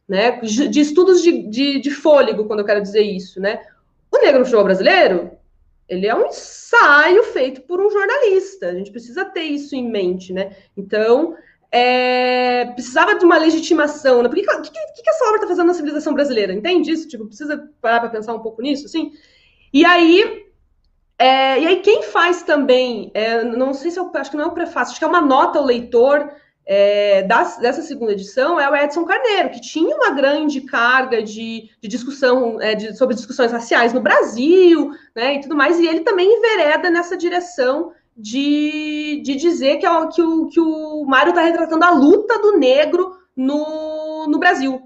né? De estudos de, de, de fôlego, quando eu quero dizer isso, né? O negro no futebol brasileiro ele é um ensaio feito por um jornalista. A gente precisa ter isso em mente, né? Então, é, precisava de uma legitimação. Né? Por que, que, que, que essa obra está fazendo na civilização brasileira? Entende isso? Tipo, precisa parar para pensar um pouco nisso, assim? E aí, é, e aí quem faz também, é, não sei se eu acho que não é o prefácio, acho que é uma nota ao leitor é, das, dessa segunda edição é o Edson Carneiro, que tinha uma grande carga de, de discussão é, de, sobre discussões raciais no Brasil, né, e tudo mais, e ele também envereda nessa direção de, de dizer que, é, que, o, que o Mário está retratando a luta do negro no, no Brasil.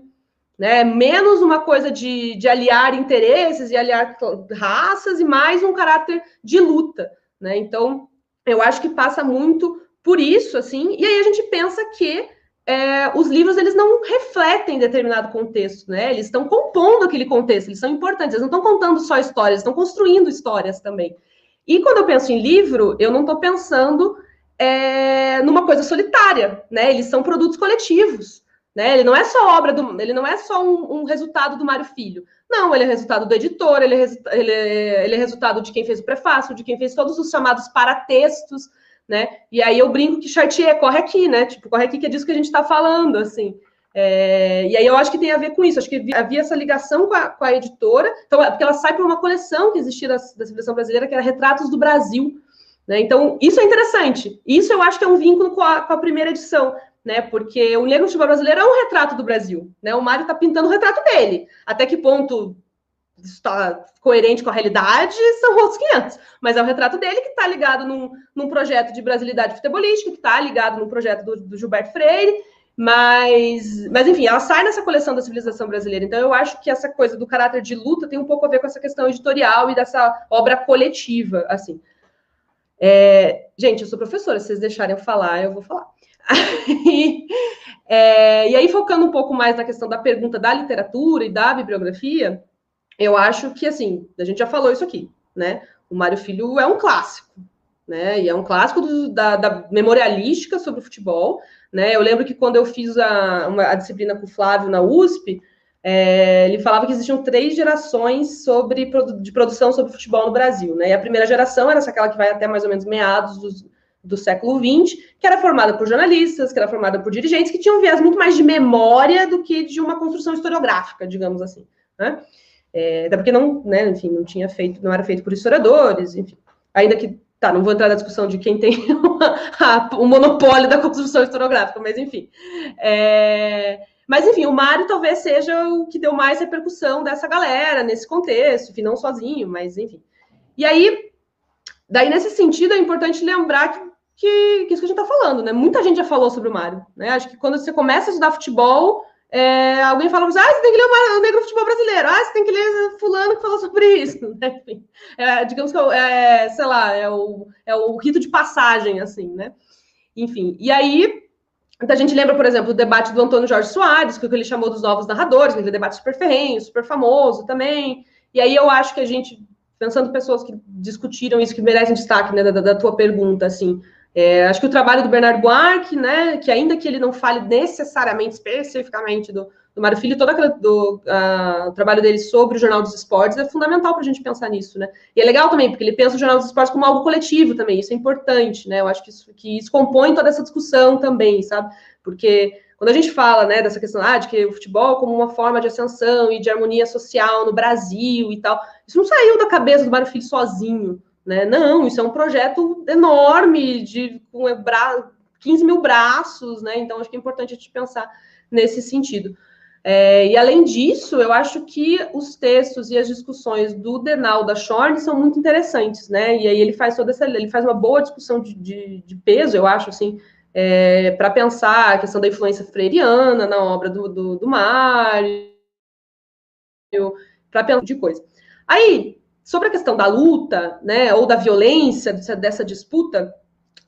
Né? Menos uma coisa de, de aliar interesses e aliar raças, e mais um caráter de luta. Né? Então, eu acho que passa muito por isso, assim, e aí a gente pensa que é, os livros eles não refletem determinado contexto, né? Eles estão compondo aquele contexto, eles são importantes, eles não estão contando só histórias, estão construindo histórias também. E quando eu penso em livro, eu não estou pensando é, numa coisa solitária, né? Eles são produtos coletivos, né? Ele não é só obra do, ele não é só um, um resultado do Mário Filho. Não, ele é resultado do editor, ele é, ele, é, ele é resultado de quem fez o prefácio, de quem fez todos os chamados paratextos, né? E aí eu brinco que Chartier corre aqui, né? Tipo, corre aqui que é disso que a gente está falando, assim. É, e aí eu acho que tem a ver com isso, acho que havia essa ligação com a, com a editora, então, é porque ela sai para uma coleção que existia da, da civilização brasileira, que era Retratos do Brasil. Né? Então, isso é interessante. Isso eu acho que é um vínculo com a, com a primeira edição, né? Porque o Negro Futebol Brasileiro é um retrato do Brasil, né? O Mário está pintando o retrato dele. Até que ponto está coerente com a realidade, são outros 500. Mas é o retrato dele que está ligado num, num, projeto de brasilidade futebolística, que está ligado num projeto do, do, Gilberto Freire, mas, mas, enfim, ela sai nessa coleção da civilização brasileira. Então, eu acho que essa coisa do caráter de luta tem um pouco a ver com essa questão editorial e dessa obra coletiva, assim. É, gente, eu sou professora, se vocês deixarem eu falar, eu vou falar. é, e aí, focando um pouco mais na questão da pergunta da literatura e da bibliografia, eu acho que, assim, a gente já falou isso aqui, né? O Mário Filho é um clássico, né? E é um clássico do, da, da, memorialística sobre o futebol, né? Eu lembro que quando eu fiz a, uma, a disciplina com o Flávio na USP, é, ele falava que existiam três gerações sobre, de produção sobre futebol no Brasil, né? E a primeira geração era aquela que vai até mais ou menos meados dos, do século XX, que era formada por jornalistas, que era formada por dirigentes, que tinham um viés muito mais de memória do que de uma construção historiográfica, digamos assim, né? É, até porque não, né, enfim, não tinha feito, não era feito por historiadores, enfim. Ainda que, tá, não vou entrar na discussão de quem tem o monopólio da construção historiográfica, mas enfim. É, mas enfim, o Mário talvez seja o que deu mais repercussão dessa galera nesse contexto, enfim, não sozinho, mas enfim. E aí, daí nesse sentido é importante lembrar que, que, que isso que a gente está falando, né? Muita gente já falou sobre o Mário, né? Acho que quando você começa a estudar futebol, é, alguém fala, ah, você tem que ler o Negro Futebol Brasileiro, ah, você tem que ler fulano que falou sobre isso, né? Enfim, é, digamos que é, sei lá, é o, é o rito de passagem, assim, né? Enfim, e aí a gente lembra, por exemplo, o debate do Antônio Jorge Soares, que ele chamou dos novos narradores, aquele debate super ferrenho, super famoso também. E aí eu acho que a gente, pensando pessoas que discutiram isso, que merecem destaque, né, da, da tua pergunta, assim, é, acho que o trabalho do Bernardo Buarque, né, que ainda que ele não fale necessariamente, especificamente do, do Mário Filho, todo aquele, do, uh, o trabalho dele sobre o Jornal dos Esportes é fundamental para a gente pensar nisso, né? E é legal também, porque ele pensa o Jornal dos Esportes como algo coletivo também, isso é importante, né? Eu acho que isso, que isso compõe toda essa discussão também, sabe? Porque quando a gente fala, né, dessa questão ah, de que o futebol como uma forma de ascensão e de harmonia social no Brasil e tal, isso não saiu da cabeça do Mário Filho sozinho, né? Não, isso é um projeto enorme, de com 15 mil braços, né? Então, acho que é importante a gente pensar nesse sentido. É, e além disso, eu acho que os textos e as discussões do Denal da Shorn são muito interessantes, né? E aí ele faz toda essa, ele faz uma boa discussão de, de, de peso, eu acho, assim, é, para pensar a questão da influência freiriana na obra do, do, do Mário, para pensar de coisa. Aí, sobre a questão da luta, né, ou da violência dessa, dessa disputa,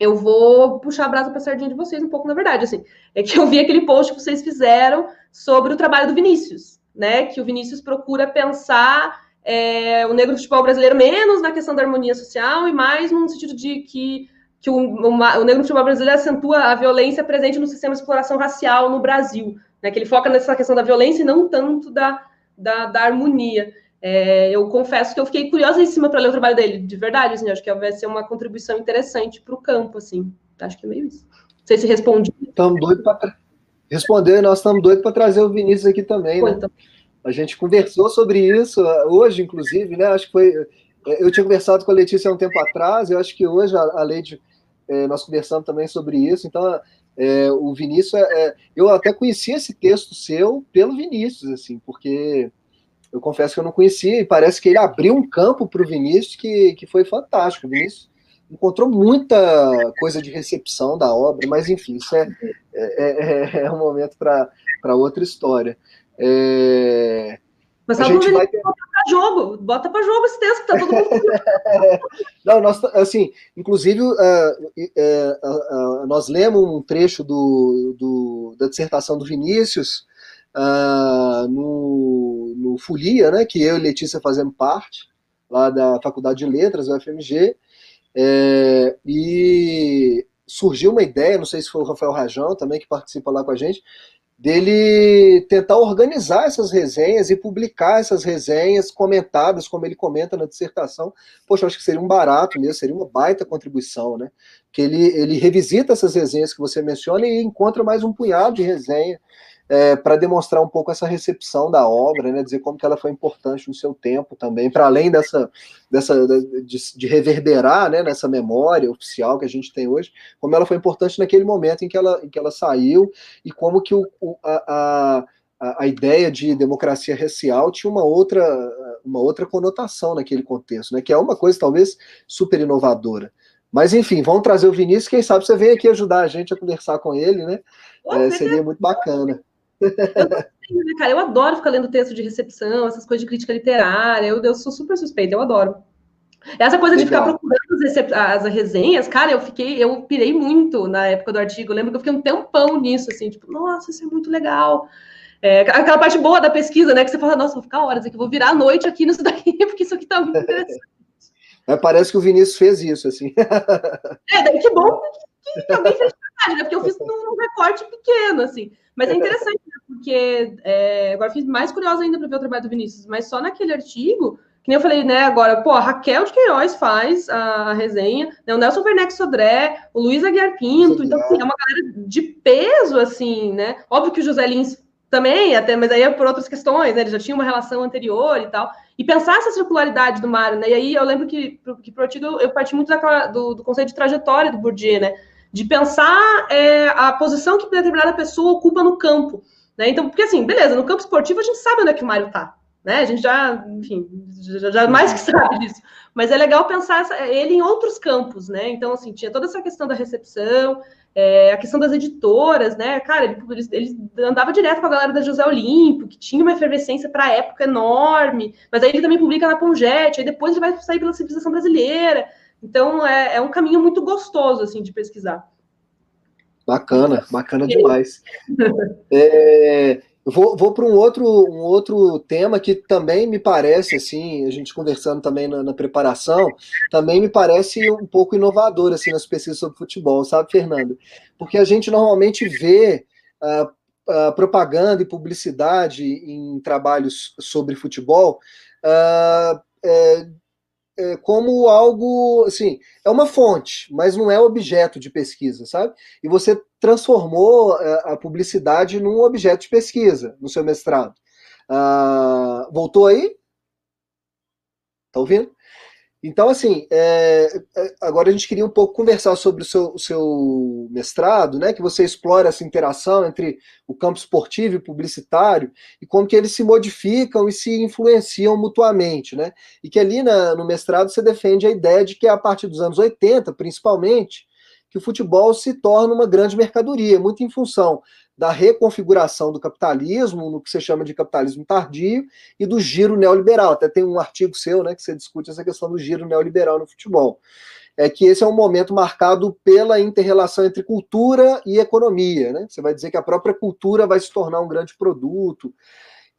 eu vou puxar a brasa para a sardinha de vocês um pouco, na verdade, assim, é que eu vi aquele post que vocês fizeram sobre o trabalho do Vinícius, né, que o Vinícius procura pensar é, o negro futebol brasileiro menos na questão da harmonia social e mais no sentido de que, que o, uma, o negro futebol brasileiro acentua a violência presente no sistema de exploração racial no Brasil, né, que ele foca nessa questão da violência e não tanto da, da, da harmonia. É, eu confesso que eu fiquei curiosa em cima para ler o trabalho dele, de verdade, assim, acho que vai ser uma contribuição interessante para o campo, assim. Acho que é meio isso. Não sei se respondi. Estamos doidos para responder, nós estamos doidos para trazer o Vinícius aqui também, né? Então. A gente conversou sobre isso uh, hoje, inclusive, né? Acho que foi. Eu tinha conversado com a Letícia há um tempo atrás, eu acho que hoje a, a Leide, é, nós conversamos também sobre isso, então é, o Vinícius, é, é, eu até conheci esse texto seu pelo Vinícius, assim, porque eu confesso que eu não conhecia, e parece que ele abriu um campo para o Vinícius que, que foi fantástico. O Vinícius encontrou muita coisa de recepção da obra, mas enfim, isso é, é, é, é um momento para outra história. É, mas a gente vai ter... bota para jogo, bota para jogo esse texto, tá todo mundo. não, nós, assim, inclusive, uh, uh, uh, nós lemos um trecho do, do, da dissertação do Vinícius uh, no, no Folia, né, que eu e Letícia fazemos parte, lá da Faculdade de Letras, da UFMG, é, e surgiu uma ideia, não sei se foi o Rafael Rajão também que participa lá com a gente, dele tentar organizar essas resenhas e publicar essas resenhas comentadas, como ele comenta na dissertação. Poxa, acho que seria um barato mesmo, seria uma baita contribuição, né? Que ele, ele revisita essas resenhas que você menciona e encontra mais um punhado de resenha é, para demonstrar um pouco essa recepção da obra, né, dizer como que ela foi importante no seu tempo também, para além dessa, dessa de, de, reverberar né, nessa memória oficial que a gente tem hoje, como ela foi importante naquele momento em que ela, em que ela saiu e como que o, a, a, a ideia de democracia racial tinha uma outra, uma outra conotação naquele contexto, né, que é uma coisa talvez super inovadora. Mas enfim, vamos trazer o Vinícius, quem sabe você vem aqui ajudar a gente a conversar com ele, né? É, seria muito bacana. Eu, né, cara, eu adoro ficar lendo texto de recepção, essas coisas de crítica literária. Eu, eu sou super suspeita, eu adoro. Essa coisa de ficar procurando as, as, resenhas, cara, eu fiquei, eu pirei muito na época do artigo. Eu lembro que eu fiquei um tempão nisso, assim, tipo, nossa, isso é muito legal. É, aquela parte boa da pesquisa, né? Que você fala, nossa, vou ficar horas aqui, vou virar a noite aqui nisso daqui, porque isso aqui tá muito interessante. Mas parece que o Vinícius fez isso, assim. É, daí que bom que, que alguém fez verdade, né? Porque eu fiz num recorte pequeno, assim. Mas é interessante, né? porque é, agora fiz mais curiosa ainda para ver o trabalho do Vinícius, mas só naquele artigo, que nem eu falei, né, agora, pô, a Raquel de Queiroz faz a resenha, né, o Nelson Werneck Sodré, o Luiz Aguiar Pinto, então, assim, é uma galera de peso, assim, né? Óbvio que o José Lins também, até, mas aí é por outras questões, né? Ele já tinha uma relação anterior e tal. E pensar essa circularidade do Mário, né? E aí eu lembro que, que pro artigo eu parti muito daquela, do, do conceito de trajetória do Bourdieu, né? De pensar é, a posição que determinada pessoa ocupa no campo. Né? Então, porque assim, beleza, no campo esportivo a gente sabe onde é que o Mário está. Né? A gente já, enfim, já, já mais que sabe disso. Mas é legal pensar ele em outros campos, né? Então, assim, tinha toda essa questão da recepção, É, a questão das editoras, né? Cara, ele, ele, andava direto com a galera da José Olímpio, que tinha uma efervescência para a época enorme, mas aí ele também publica na Conjet, aí depois ele vai sair pela civilização brasileira. Então é, é um caminho muito gostoso assim de pesquisar. Bacana, bacana demais. É, vou, vou para um outro, um outro tema que também me parece, assim, a gente conversando também na, na, preparação, também me parece um pouco inovador, assim, nas pesquisas sobre futebol, sabe, Fernando? Porque a gente normalmente vê uh, uh, propaganda e publicidade em trabalhos sobre futebol uh, é, como algo, assim, é uma fonte, mas não é objeto de pesquisa, sabe? E você transformou é, a publicidade num objeto de pesquisa no seu mestrado. Ah, voltou aí? Tá ouvindo? Então, assim, é, é, agora a gente queria um pouco conversar sobre o seu, o seu, mestrado, né, que você explora essa interação entre o campo esportivo e publicitário e como que eles se modificam e se influenciam mutuamente, né? E que ali na, no mestrado você defende a ideia de que a partir dos anos 80, principalmente, que o futebol se torna uma grande mercadoria, muito em função da reconfiguração do capitalismo, no que você chama de capitalismo tardio, e do giro neoliberal. Até tem um artigo seu né, que você discute essa questão do giro neoliberal no futebol. É que esse é um momento marcado pela interrelação entre cultura e economia. Né? Você vai dizer que a própria cultura vai se tornar um grande produto.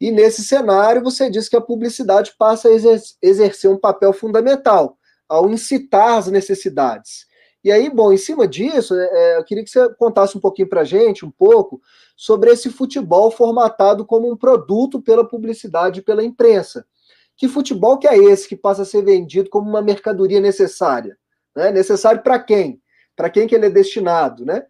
E nesse cenário, você diz que a publicidade passa a exercer um papel fundamental ao incitar as necessidades e aí, bom, em cima disso, é, é eu queria que você contasse um pouquinho para gente, um pouco, sobre esse futebol formatado como um produto pela publicidade e pela imprensa. Que futebol que é esse que passa a ser vendido como uma mercadoria necessária? Né? Necessário para quem? Para quem que ele é destinado, né?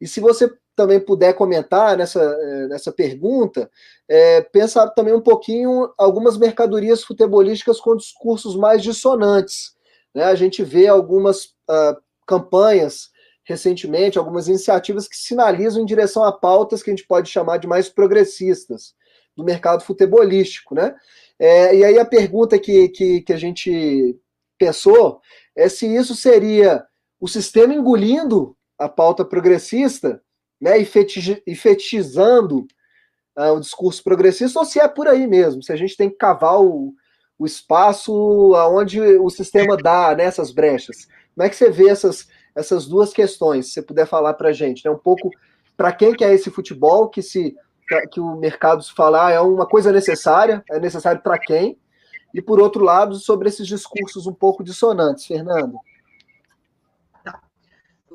E se você também puder comentar nessa, é, nessa pergunta, é, pensa também um pouquinho algumas mercadorias futebolísticas com discursos mais dissonantes. Né? A gente vê algumas uh, campanhas recentemente, algumas iniciativas que sinalizam em direção a pautas que a gente pode chamar de mais progressistas do mercado futebolístico, né? É, e aí a pergunta que, que, que a gente pensou é se isso seria o sistema engolindo a pauta progressista, né, e, e fetichizando uh, o discurso progressista, ou se é por aí mesmo, se a gente tem que cavar o, o espaço aonde o sistema dá nessas né, brechas. Como é que você vê essas, essas duas questões? Se você puder falar para a gente, né? um pouco para quem que é esse futebol que se que o mercado se falar é uma coisa necessária, é necessário para quem? E por outro lado, sobre esses discursos um pouco dissonantes, Fernando. Tá.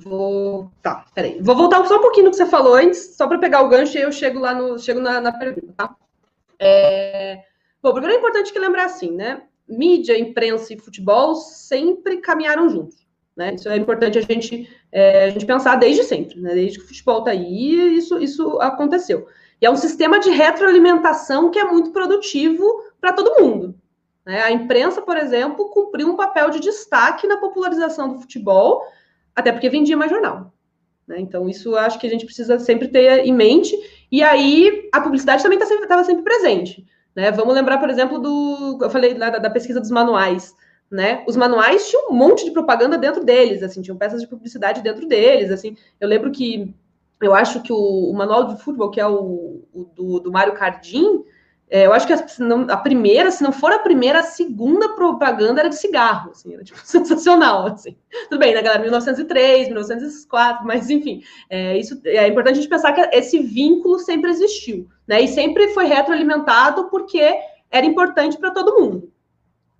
Vou, tá, peraí. Vou voltar só um pouquinho no que você falou antes, só para pegar o gancho e eu chego lá no, chego na, na pergunta, tá? É, bom, primeiro é importante que lembrar assim, né? Mídia, imprensa e futebol sempre caminharam juntos. Né? Isso é importante a gente, é, a gente pensar desde sempre, né? desde que o futebol está aí, isso, isso aconteceu. E é um sistema de retroalimentação que é muito produtivo para todo mundo. Né? A imprensa, por exemplo, cumpriu um papel de destaque na popularização do futebol, até porque vendia mais jornal. Né? Então, isso acho que a gente precisa sempre ter em mente. E aí, a publicidade também estava tá sempre, sempre, presente. Né? Vamos lembrar, por exemplo, do. Eu falei da, da pesquisa dos manuais né? Os manuais tinham um monte de propaganda dentro deles, assim, tinham peças de publicidade dentro deles, assim. Eu lembro que eu acho que o, o manual de futebol, que é o, o do, do Mário Cardim, é, eu acho que a, não, a, primeira, se não for a primeira, a segunda propaganda era de cigarro, assim, era tipo sensacional, assim. Tudo bem, né, galera? 1903, 1904, mas enfim, é, isso é importante a gente pensar que esse vínculo sempre existiu, né? E sempre foi retroalimentado porque era importante para todo mundo.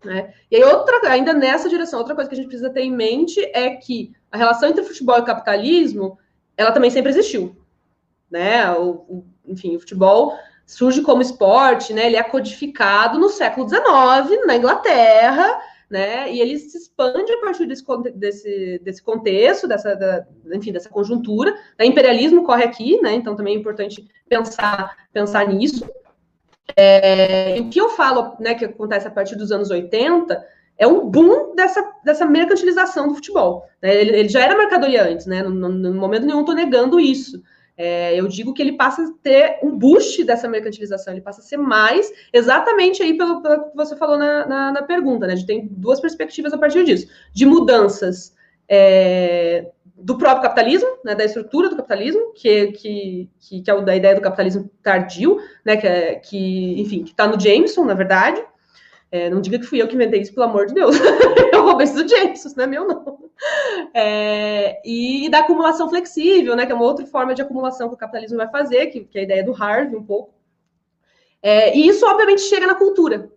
Né? E aí, outra, ainda nessa direção, outra coisa que a gente precisa ter em mente é que a relação entre futebol e capitalismo, ela também sempre existiu. Né? O, o, enfim, o futebol surge como esporte, né? ele é codificado no século XIX, na Inglaterra, né? E ele se expande a partir desse, desse, desse contexto, dessa, da, enfim, dessa conjuntura. O imperialismo corre aqui, né? Então também é importante pensar, pensar nisso. É, o que eu falo, né, que acontece a partir dos anos 80, é um boom dessa, dessa mercantilização do futebol. Né? Ele, ele, já era mercadoria antes, né? No, no, no momento nenhum estou negando isso. É, eu digo que ele passa a ter um boost dessa mercantilização, ele passa a ser mais, exatamente aí pelo, pelo que você falou na, na, na, pergunta, né? A gente tem duas perspectivas a partir disso, de mudanças é, do próprio capitalismo, né, da estrutura do capitalismo, que, que, que, é da ideia do capitalismo tardio, né, que, é, que enfim, que está no Jameson, na verdade. É, não diga que fui eu que inventei isso, pelo amor de Deus. eu roubei isso do Jameson, não é meu, não. É, e, e, da acumulação flexível, né, que é uma outra forma de acumulação que o capitalismo vai fazer, que, que é a ideia do Harvey, um pouco. É, e isso, obviamente, chega na cultura.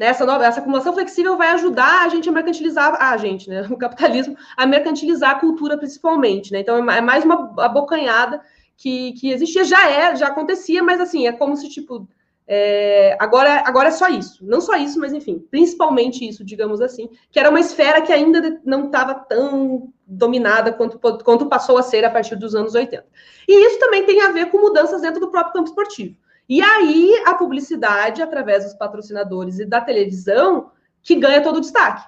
Né? Essa, nova, essa acumulação flexível vai ajudar a gente a mercantilizar, a gente, né? o capitalismo, a mercantilizar a cultura principalmente. Né? Então, é, é mais uma abocanhada que, que existia, já é, já acontecia, mas assim, é como se, tipo, é, agora, agora é só isso. Não só isso, mas enfim, principalmente isso, digamos assim, que era uma esfera que ainda não estava tão dominada quanto, quanto passou a ser a partir dos anos 80. E isso também tem a ver com mudanças dentro do próprio campo esportivo. E aí a publicidade, através dos patrocinadores e da televisão, que ganha todo o destaque.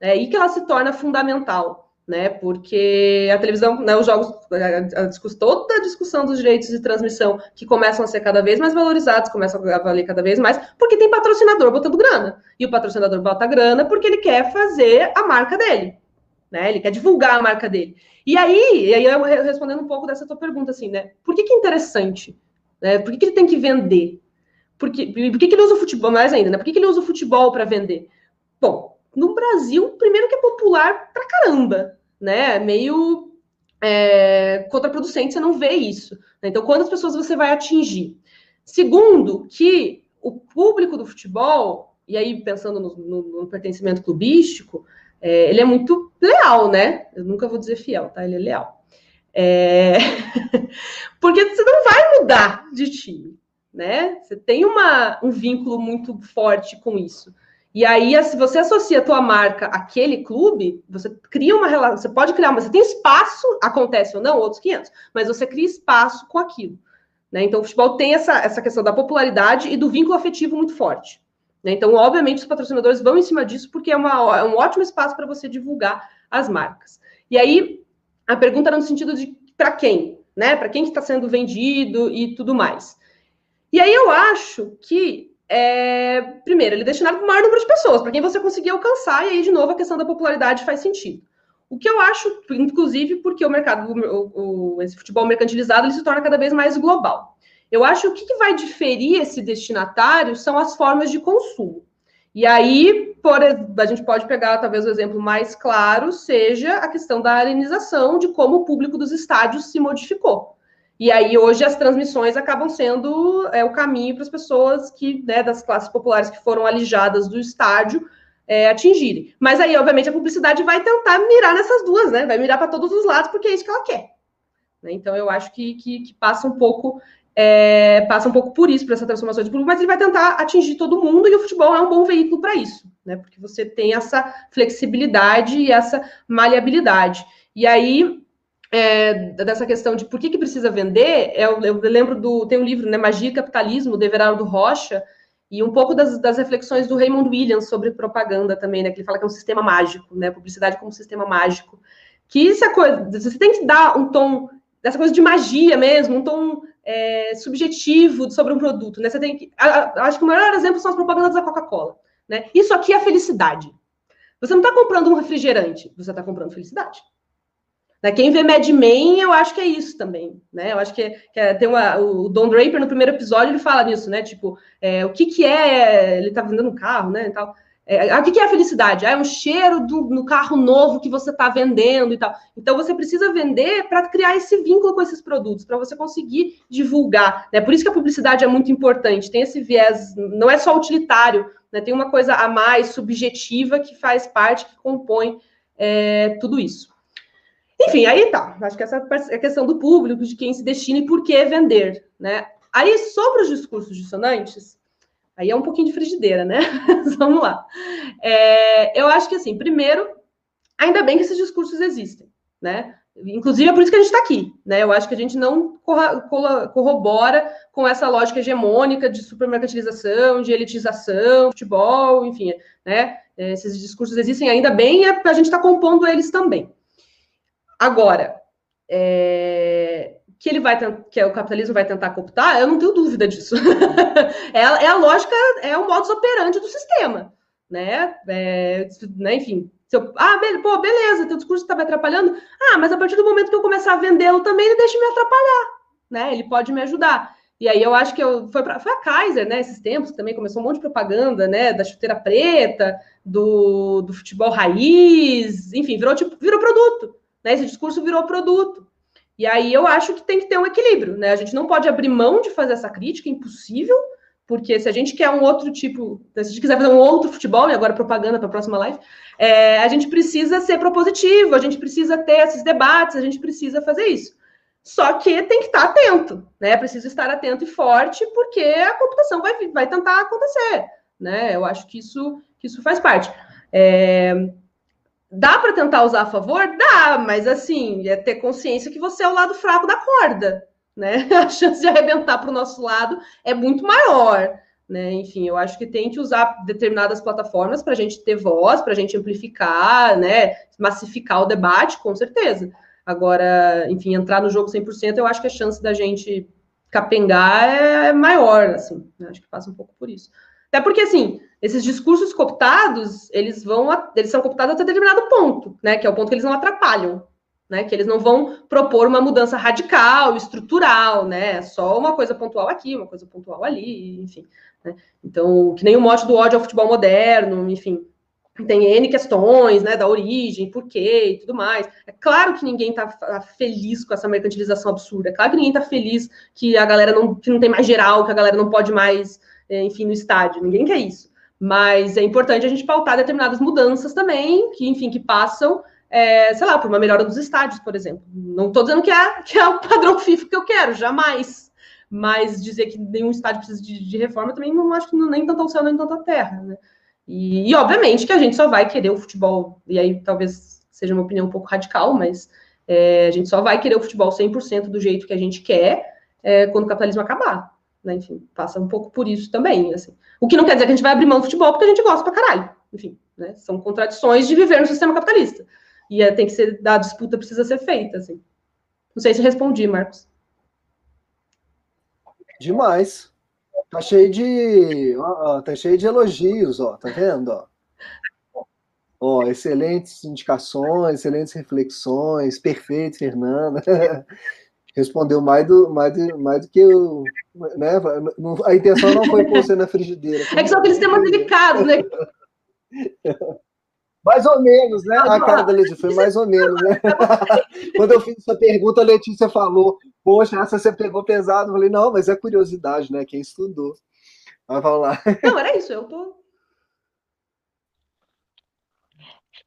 É aí que ela se torna fundamental, né? Porque a televisão, né, os jogos, a, a, toda a discussão dos direitos de transmissão que começam a ser cada vez mais valorizados, começam a valer cada vez mais, porque tem patrocinador botando grana. E o patrocinador bota grana porque ele quer fazer a marca dele. Né? Ele quer divulgar a marca dele. E aí, e aí eu respondendo um pouco dessa tua pergunta, assim, né? Por que, que é interessante? Né? Por que, que ele tem que vender? Por que, por que, que ele usa o futebol? Mais ainda, né? Por que, que ele usa o futebol para vender? Bom, no Brasil, primeiro que é popular pra caramba, né? Meio é, contraproducente você não vê isso. Né? Então, quantas pessoas você vai atingir? Segundo, que o público do futebol, e aí pensando no, no, no pertencimento clubístico, é, ele é muito leal, né? Eu nunca vou dizer fiel, tá? Ele é leal. É... Porque você não vai mudar de time, né? Você tem uma, um vínculo muito forte com isso. E aí, se você associa a tua marca àquele clube, você cria uma relação, você pode criar, mas você tem espaço, acontece ou não, outros 500, mas você cria espaço com aquilo. Né? Então, o futebol tem essa, essa questão da popularidade e do vínculo afetivo muito forte. Né? Então, obviamente, os patrocinadores vão em cima disso, porque é, uma, é um ótimo espaço para você divulgar as marcas. E aí, a pergunta era no sentido de para quem, né? Para quem que está sendo vendido e tudo mais. E aí eu acho que, é, primeiro, ele é destinado para o maior número de pessoas, para quem você conseguir alcançar, e aí, de novo, a questão da popularidade faz sentido. O que eu acho, inclusive, porque o mercado, o, o, esse futebol mercantilizado, ele se torna cada vez mais global. Eu acho que o que, que vai diferir esse destinatário são as formas de consumo. E aí, por, a gente pode pegar talvez o exemplo mais claro, seja a questão da arenização, de como o público dos estádios se modificou. E aí, hoje, as transmissões acabam sendo é, o caminho para as pessoas que, né, das classes populares que foram alijadas do estádio, é, atingirem. Mas aí, obviamente, a publicidade vai tentar mirar nessas duas, né? Vai mirar para todos os lados, porque é isso que ela quer. Né? Então, eu acho que, que, que passa um pouco é, passa um pouco por isso, por essa transformação de público, mas ele vai tentar atingir todo mundo e o futebol é um bom veículo para isso, né? Porque você tem essa flexibilidade e essa maleabilidade. E aí, é, dessa questão de por que, que precisa vender, eu, eu, lembro do. Tem um livro, né? Magia e Capitalismo, de Everardo Rocha, e um pouco das, das, reflexões do Raymond Williams sobre propaganda também, né? Que ele fala que é um sistema mágico, né? Publicidade como um sistema mágico. Que isso é coisa. Você tem que dar um tom dessa coisa de magia mesmo, um tom é, subjetivo sobre um produto, né? Você tem que, acho que o melhor exemplo são as propagandas da Coca-Cola, né? Isso aqui é felicidade. Você não está comprando um refrigerante, você está comprando felicidade. Né? Quem vê Mad Men, eu acho que é isso também, né? Eu acho que, que é, tem uma, o Don Draper no primeiro episódio ele fala nisso, né? Tipo, é, o que que é? Ele está vendendo um carro, né? E tal. É, o que, é felicidade? Ah, é um cheiro do, no carro novo que você está vendendo e tal. Então você precisa vender para criar esse vínculo com esses produtos, para você conseguir divulgar. Né? Por isso que a publicidade é muito importante. Tem esse viés, não é só utilitário, né? tem uma coisa a mais subjetiva que faz parte, que compõe é, tudo isso. Enfim, aí tá. Acho que essa é a questão do público, de quem se destina e por que vender. Né? Aí, sobre os discursos dissonantes, Aí é um pouquinho de frigideira, né? Vamos lá. É, eu acho que, assim, primeiro, ainda bem que esses discursos existem, né? Inclusive, é por isso que a gente está aqui, né? Eu acho que a gente não corrobora com essa lógica hegemônica de supermercantilização, de elitização, futebol, enfim, né? Esses discursos existem ainda bem e a gente está compondo eles também. Agora, é, que ele vai que o capitalismo vai tentar cooptar, eu não tenho dúvida disso. é, a, é, a lógica, é o modus operandi do sistema, né? É, né? Enfim, Eu, ah, be pô, beleza, teu discurso está me atrapalhando. Ah, mas a partir do momento que eu começar a vendê-lo também, ele deixa me atrapalhar, né? Ele pode me ajudar. E aí eu acho que eu, foi, pra, foi a Kaiser, né? Esses tempos também começou um monte de propaganda, né? Da chuteira preta, do, do futebol raiz, enfim, virou tipo, virou produto, né? Esse discurso virou produto. E aí eu acho que tem que ter um equilíbrio, né? A gente não pode abrir mão de fazer essa crítica, é impossível, porque se a gente quer um outro tipo, se a gente quiser fazer um outro futebol, e agora propaganda para a próxima live, é, a gente precisa ser propositivo, a gente precisa ter esses debates, a gente precisa fazer isso. Só que tem que estar atento, né? Preciso estar atento e forte, porque a computação vai, vai tentar acontecer, né? Eu acho que isso, que isso faz parte. É... Dá para tentar usar a favor? Dá, mas assim, é ter consciência que você é o lado fraco da corda, né? A chance de arrebentar para o nosso lado é muito maior. Né? Enfim, eu acho que tem que usar determinadas plataformas para a gente ter voz, para a gente amplificar, né? massificar o debate, com certeza. Agora, enfim, entrar no jogo 100%, eu acho que a chance da gente capengar é maior, assim, né? acho que passa um pouco por isso. Até porque, assim, esses discursos cooptados, eles vão, eles são cooptados até determinado ponto, né, que é o ponto que eles não atrapalham, né, que eles não vão propor uma mudança radical, estrutural, né, só uma coisa pontual aqui, uma coisa pontual ali, enfim. Né? Então, que nem o mote do ódio ao futebol moderno, enfim, tem N questões, né, da origem, porquê e tudo mais. É claro que ninguém está feliz com essa mercantilização absurda, é claro que ninguém está feliz que a galera não, que não tem mais geral, que a galera não pode mais, é, enfim, no estádio, ninguém quer isso. Mas é importante a gente pautar determinadas mudanças também, que, enfim, que passam é, sei lá, por uma melhora dos estádios, por exemplo. Não estou dizendo que é, que é o padrão FIFA que eu quero, jamais. Mas dizer que nenhum estádio precisa de, de reforma também não acho que não, nem tanto ao céu, nem tanto à terra, né? E, e, obviamente que a gente só vai querer o futebol, e aí talvez seja uma opinião um pouco radical, mas é, a gente só vai querer o futebol 100% do jeito que a gente quer é, quando o capitalismo acabar. Né? Enfim, passa um pouco por isso também. Assim. O que não quer dizer que a gente vai abrir mão do futebol porque a gente gosta pra caralho. Enfim, né? são contradições de viver no sistema capitalista. E é, tem que ser, a disputa precisa ser feita, assim. Não sei se respondi, Marcos. Demais. Tá cheio de, ó, tá cheio de elogios, ó, tá vendo, ó? Ó, excelentes indicações, excelentes reflexões, perfeito, Fernanda. Respondeu mais do, mais do, mais do que eu. Né? A intenção não foi pôr você na frigideira. É que são aqueles temas delicados, né? Mais ou menos, né? A cara da Letícia foi mais ou menos, né? Quando eu fiz essa pergunta, a Letícia falou: Poxa, essa você pegou pesado. Eu falei: Não, mas é curiosidade, né? Quem estudou. Mas vamos lá. Não, era isso, eu tô.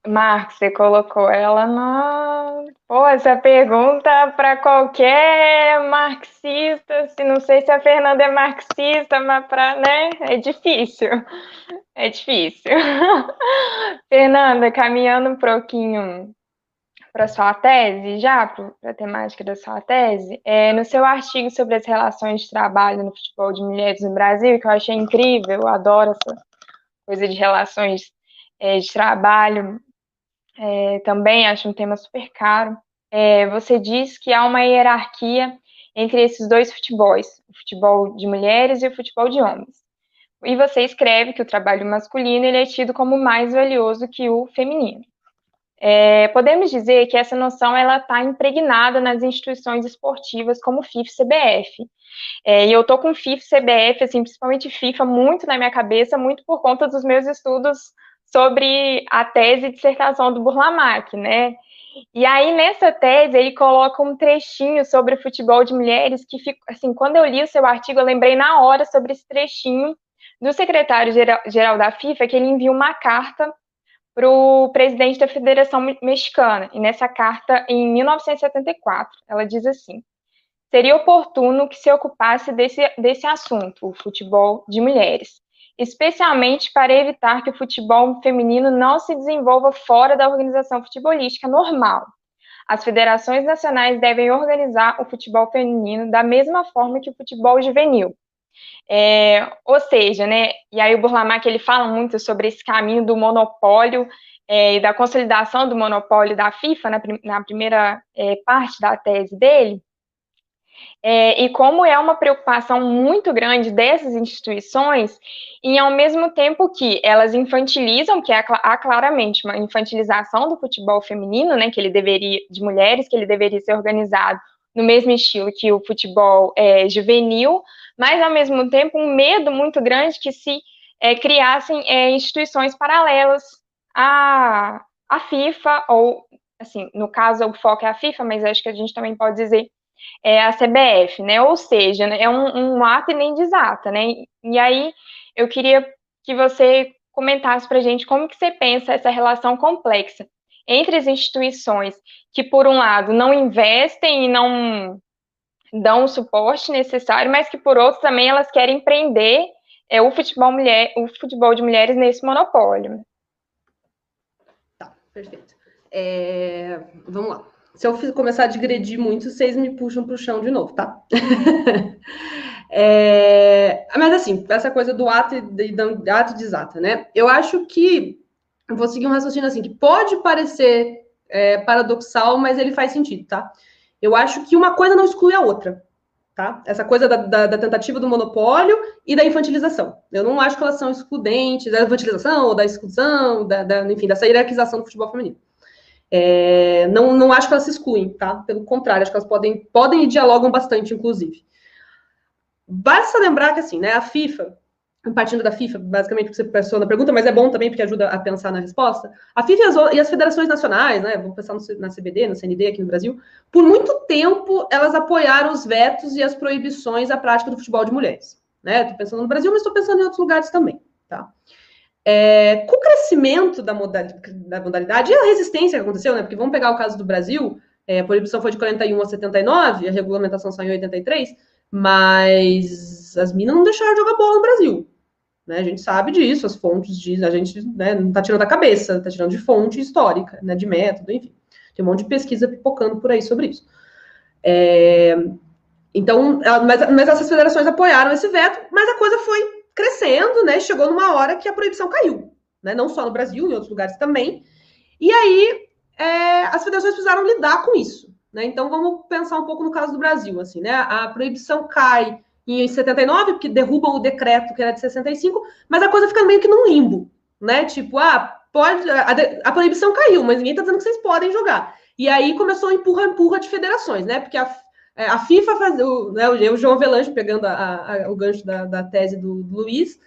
Marcos, você colocou ela na. Pô, essa pergunta para qualquer marxista, se não sei se a Fernanda é marxista, mas para, né, é difícil. É difícil. Fernanda, caminhando um pouquinho para sua tese, já para a temática da sua tese, é, no seu artigo sobre as relações de trabalho no futebol de mulheres no Brasil, que eu achei incrível, eu adoro essa coisa de relações é, de trabalho, é, também acho um tema super caro. É, você diz que há uma hierarquia entre esses dois futebols, o futebol de mulheres e o futebol de homens. E você escreve que o trabalho masculino ele é tido como mais valioso que o feminino. É, podemos dizer que essa noção ela está impregnada nas instituições esportivas como FIFA e CBF. É, e eu tô com FIFA e CBF, assim, principalmente FIFA, muito na minha cabeça, muito por conta dos meus estudos sobre a tese de dissertação do Burlamac, né? E aí, nessa tese, ele coloca um trechinho sobre o futebol de mulheres que, assim, quando eu li o seu artigo, eu lembrei na hora sobre esse trechinho do secretário-geral da FIFA, que ele envia uma carta para o presidente da Federação Mexicana. E nessa carta, em 1974, ela diz assim: seria oportuno que se ocupasse desse, desse assunto, o futebol de mulheres, especialmente para evitar que o futebol feminino não se desenvolva fora da organização futebolística normal. As federações nacionais devem organizar o futebol feminino da mesma forma que o futebol juvenil, é, ou seja, né, e aí o Burlamac ele fala muito sobre esse caminho do monopólio é, e da consolidação do monopólio da FIFA na, na primeira é, parte da tese dele. É, e como é uma preocupação muito grande dessas instituições, e ao mesmo tempo que elas infantilizam, que há, há claramente uma infantilização do futebol feminino, né, que ele deveria, de mulheres, que ele deveria ser organizado no mesmo estilo que o futebol é, juvenil, mas ao mesmo tempo um medo muito grande que se é, criassem é, instituições paralelas à, à FIFA, ou, assim, no caso o foco é a FIFA, mas acho que a gente também pode dizer é a CBF, né? Ou seja, né, é um, um ato e nem desata, né? E aí eu queria que você comentasse para a gente como que você pensa essa relação complexa entre as instituições que, por um lado, não investem e não dão o suporte necessário, mas que, por outro, também elas querem prender é, o, futebol mulher, o futebol de mulheres nesse monopólio. Tá, perfeito. É, vamos lá se eu começar a digredir muito, vocês me puxam para o chão de novo, tá? é, mas assim, essa coisa do ato e do ato desata, né? Eu acho que eu vou seguir um raciocínio assim, que pode parecer é, paradoxal, mas ele faz sentido, tá? Eu acho que uma coisa não exclui a outra, tá? Essa coisa da, da, da tentativa do monopólio e da infantilização. Eu não acho que elas são excludentes da infantilização ou da exclusão, da, da enfim, dessa hierarquização do futebol feminino. É, não, não acho que elas se excluem, tá? Pelo contrário, acho que elas podem, podem e dialogam bastante, inclusive. Basta lembrar que, assim, né, a FIFA, partindo da FIFA, basicamente, que você pensou na pergunta, mas é bom também porque ajuda a pensar na resposta. A FIFA e as, e as federações nacionais, né, vamos pensar no, na CBD, no CND aqui no Brasil, por muito tempo elas apoiaram os vetos e as proibições à prática do futebol de mulheres. Né? Estou pensando no Brasil, mas estou pensando em outros lugares também, tá? É, com o crescimento da modalidade, da modalidade e a resistência que aconteceu, né? Porque vamos pegar o caso do Brasil, é, a proibição foi de 41 a 79, a regulamentação saiu em 83, mas as minas não deixaram de jogar bola no Brasil. Né? A gente sabe disso, as fontes dizem, a gente né, não está tirando da cabeça, está tirando de fonte histórica, né, de método, enfim. Tem um monte de pesquisa pipocando por aí sobre isso. É, então, mas, mas essas federações apoiaram esse veto, mas a coisa foi crescendo, né? Chegou numa hora que a proibição caiu, né? Não só no Brasil, em outros lugares também. E aí é, as federações precisaram lidar com isso, né? Então vamos pensar um pouco no caso do Brasil, assim, né? A proibição cai em 79, porque derrubam o decreto que era de 65, mas a coisa fica meio que num limbo, né? Tipo, ah, pode. A, a proibição caiu, mas ninguém tá dizendo que vocês podem jogar. E aí começou a empurra-empurra de federações, né? Porque a, a FIFA faz o, né, o João Avelange, pegando a, a, o gancho da, da tese do, do Luiz,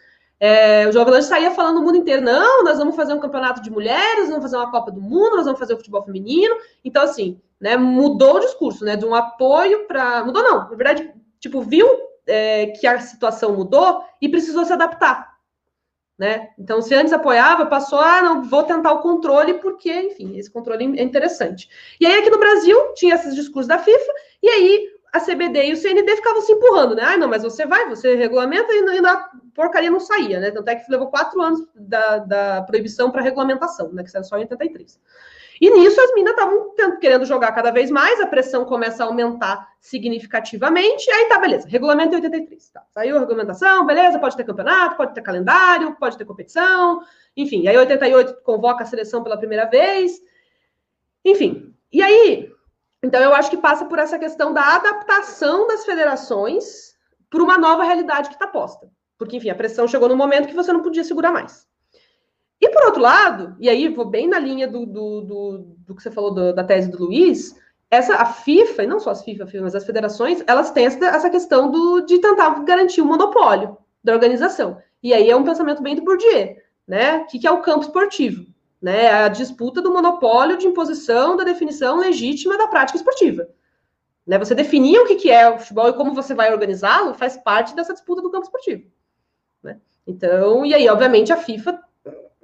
é, o João Avelange saía falando no mundo inteiro: não, nós vamos fazer um campeonato de mulheres, vamos fazer uma Copa do Mundo, nós vamos fazer o futebol feminino. Então, assim, né, mudou o discurso, né? De um apoio para. Mudou, não, na verdade, tipo, viu é, que a situação mudou e precisou se adaptar. Né? Então, se antes apoiava, passou, ah, não, vou tentar o controle, porque, enfim, esse controle é interessante. E aí, aqui no Brasil, tinha esses discursos da FIFA, e aí a CBD e o CND ficavam se empurrando, né? Ah, não, mas você vai, você regulamenta e, e a porcaria não saía, né? Tanto é que levou quatro anos da, da proibição para regulamentação, né? Que saiu só em 83. E nisso as minas estavam querendo jogar cada vez mais, a pressão começa a aumentar significativamente, aí tá, beleza, regulamento 83. Tá, saiu a regulamentação, beleza, pode ter campeonato, pode ter calendário, pode ter competição, enfim, aí 88 convoca a seleção pela primeira vez, enfim. E aí, então, eu acho que passa por essa questão da adaptação das federações para uma nova realidade que está posta. Porque, enfim, a pressão chegou no momento que você não podia segurar mais. E, por outro lado, e aí vou bem na linha do, do, do, do que você falou do, da tese do Luiz, essa, a FIFA, e não só as FIFA, mas as federações, elas têm essa, essa questão do, de tentar garantir o monopólio da organização. E aí é um pensamento bem do Bourdieu, né? O que, que é o campo esportivo? Né, a disputa do monopólio de imposição da definição legítima da prática esportiva. Né, você definir o que, que é o futebol e como você vai organizá-lo faz parte dessa disputa do campo esportivo. Né? Então, e aí, obviamente, a FIFA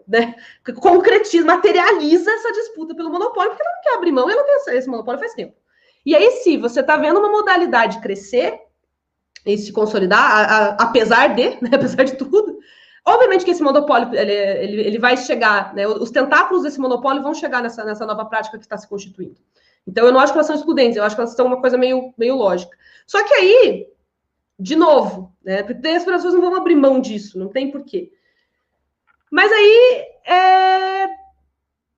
né, concretiza, materializa essa disputa pelo monopólio, porque ela não quer abrir mão, ela tem esse monopólio faz tempo. E aí, se você está vendo uma modalidade crescer e se consolidar, a, a, apesar de, né, apesar de tudo, Obviamente que esse monopólio ele, ele, ele vai chegar, né? Os tentáculos desse monopólio vão chegar nessa, nessa nova prática que está se constituindo. Então, eu não acho que elas são excludentes, eu acho que elas são uma coisa meio, meio lógica. Só que aí, de novo, né? Porque as pessoas não vão abrir mão disso, não tem porquê. Mas aí é...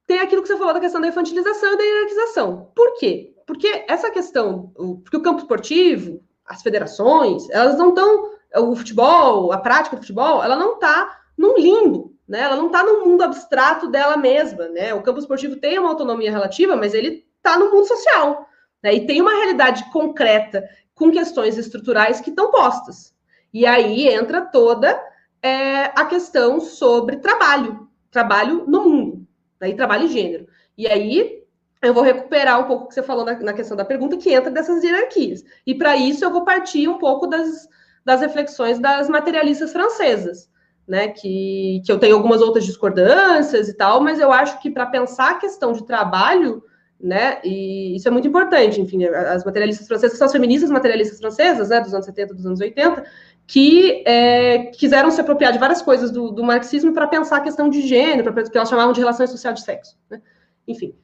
tem aquilo que você falou da questão da infantilização e da hierarquização. Por quê? Porque essa questão, porque o campo esportivo, as federações, elas não estão, o futebol, a prática do futebol, ela não está num limbo, né? Ela não está no mundo abstrato dela mesma, né? O campo esportivo tem uma autonomia relativa, mas ele está no mundo social, né? E tem uma realidade concreta com questões estruturais que estão postas. E aí entra toda é, a questão sobre trabalho, trabalho no mundo, né? trabalho e gênero. E aí eu vou recuperar um pouco o que você falou na, na questão da pergunta, que entra dessas hierarquias. E para isso eu vou partir um pouco das, das reflexões das materialistas francesas, né? Que, que eu tenho algumas outras discordâncias e tal, mas eu acho que para pensar a questão de trabalho, né? E isso é muito importante, enfim, as materialistas francesas, são as feministas materialistas francesas, né, dos anos 70, dos anos 80, que é, quiseram se apropriar de várias coisas do, do marxismo para pensar a questão de gênero, que elas chamavam de relações sociais de sexo. Né? Enfim,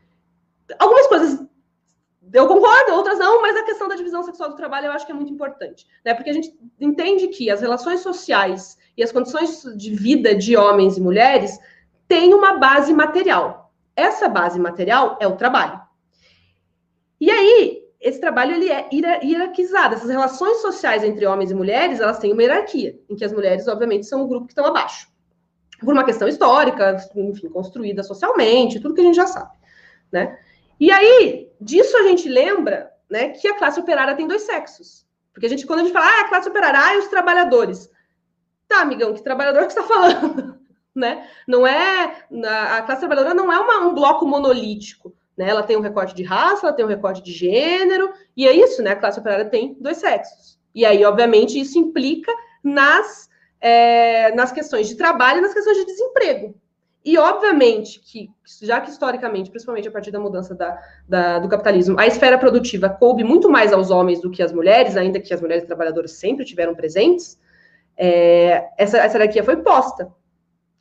algumas coisas eu concordo, outras não, mas a questão da divisão sexual do trabalho eu acho que é muito importante, né? Porque a gente entende que as relações sociais e as condições de vida de homens e mulheres têm uma base material. Essa base material é o trabalho. E aí, esse trabalho ele é hierarquizado. Essas relações sociais entre homens e mulheres, elas têm uma hierarquia, em que as mulheres, obviamente, são o grupo que estão abaixo. Por uma questão histórica, enfim, construída socialmente, tudo que a gente já sabe, né? E aí, disso a gente lembra, né, que a classe operária tem dois sexos. Porque a gente, quando a gente fala, ah, a classe operária, ah, os trabalhadores. Tá, amigão, que trabalhador que está falando? né? Não é. A classe trabalhadora não é uma, um bloco monolítico. Né? Ela tem um recorte de raça, ela tem um recorte de gênero, e é isso, né? A classe operária tem dois sexos. E aí, obviamente, isso implica nas, é, nas questões de trabalho e nas questões de desemprego. E, obviamente, que, já que historicamente, principalmente a partir da mudança da, da, do capitalismo, a esfera produtiva coube muito mais aos homens do que às mulheres, ainda que as mulheres trabalhadoras sempre tiveram presentes, é, essa, essa hierarquia foi posta.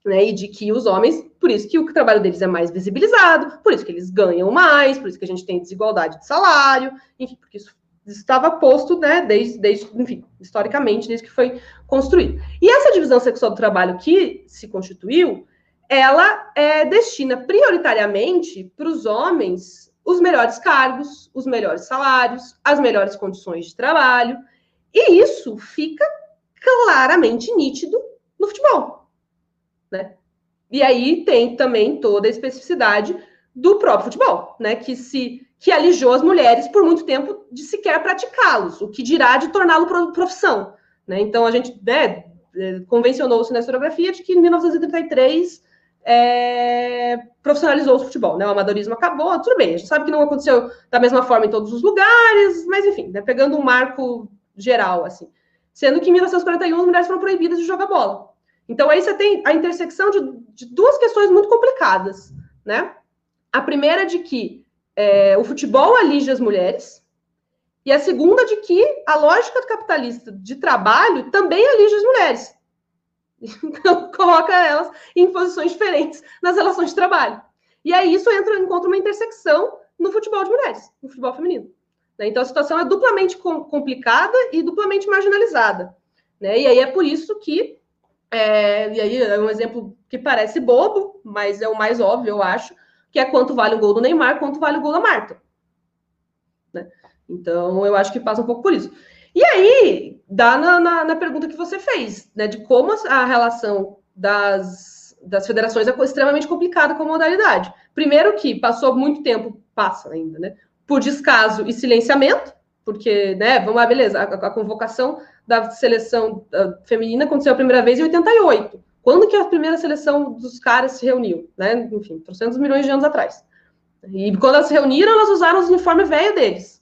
Né, e de que os homens, por isso que o trabalho deles é mais visibilizado, por isso que eles ganham mais, por isso que a gente tem desigualdade de salário, enfim, porque isso estava posto, né, desde, desde, enfim, historicamente, desde que foi construído. E essa divisão sexual do trabalho que se constituiu, ela é, destina prioritariamente para os homens os melhores cargos, os melhores salários, as melhores condições de trabalho, e isso fica claramente nítido no futebol, né? E aí tem também toda a especificidade do próprio futebol, né? Que se que alijou as mulheres por muito tempo de sequer praticá-los, o que dirá de torná-lo profissão, né? Então a gente né, convencionou-se na historiografia de que em 1933 é, profissionalizou o futebol, né? O amadorismo acabou, tudo bem. A gente sabe que não aconteceu da mesma forma em todos os lugares, mas enfim, né, pegando um marco geral, assim. Sendo que em 1941 as mulheres foram proibidas de jogar bola. Então aí você tem a intersecção de, de duas questões muito complicadas, né? A primeira é de que é, o futebol alige as mulheres, e a segunda de que a lógica capitalista de trabalho também alige as mulheres. Então, coloca elas em posições diferentes nas relações de trabalho. E aí isso entra, encontra uma intersecção no futebol de mulheres, no futebol feminino. Né? Então a situação é duplamente complicada e duplamente marginalizada. Né? E aí é por isso que, é, e aí é um exemplo que parece bobo, mas é o mais óbvio, eu acho, que é quanto vale o gol do Neymar, quanto vale o gol da Marta. Né? Então eu acho que passa um pouco por isso. E aí, dá na, na, na, pergunta que você fez, né? De como a relação das, das federações é extremamente complicada com a modalidade. Primeiro que passou muito tempo, passa ainda, né? Por descaso e silenciamento, porque, né, vamos lá, beleza, a, a convocação da seleção uh, feminina aconteceu a primeira vez em 88. Quando que a primeira seleção dos caras se reuniu? Né? Enfim, 300 milhões de anos atrás. E quando elas se reuniram, elas usaram os uniformes velhos deles.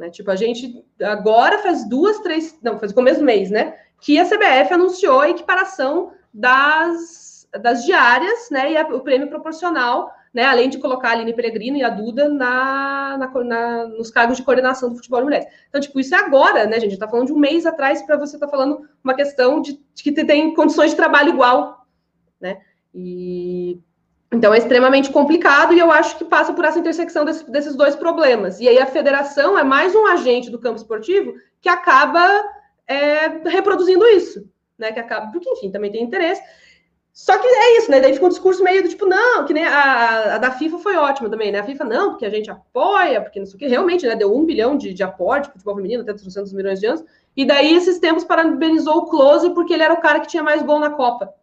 Né? Tipo, a gente agora faz duas, três, não, faz o começo do mês, né? Que a CBF anunciou a equiparação das, das diárias, né? E a, o prêmio proporcional, né? Além de colocar a Aline Peregrino e a Duda na, na, na, nos cargos de coordenação do futebol de mulheres. Então, tipo, isso é agora, né, gente? Está falando de um mês atrás para você tá falando uma questão de, de que tem condições de trabalho igual, né? E então é extremamente complicado e eu acho que passa por essa intersecção desse, desses dois problemas. E aí a federação é mais um agente do campo esportivo que acaba é, reproduzindo isso, né? Que acaba, porque enfim, também tem interesse. Só que é isso, né? Daí fica um discurso meio do tipo, não, que nem a, a da FIFA foi ótima também, né? A FIFA não, porque a gente apoia, porque não sei o que, realmente, né? Deu um bilhão de, de aporte para o futebol feminino, até 300 milhões de anos. E daí, esses tempos, parabenizou o Close porque ele era o cara que tinha mais gol na Copa.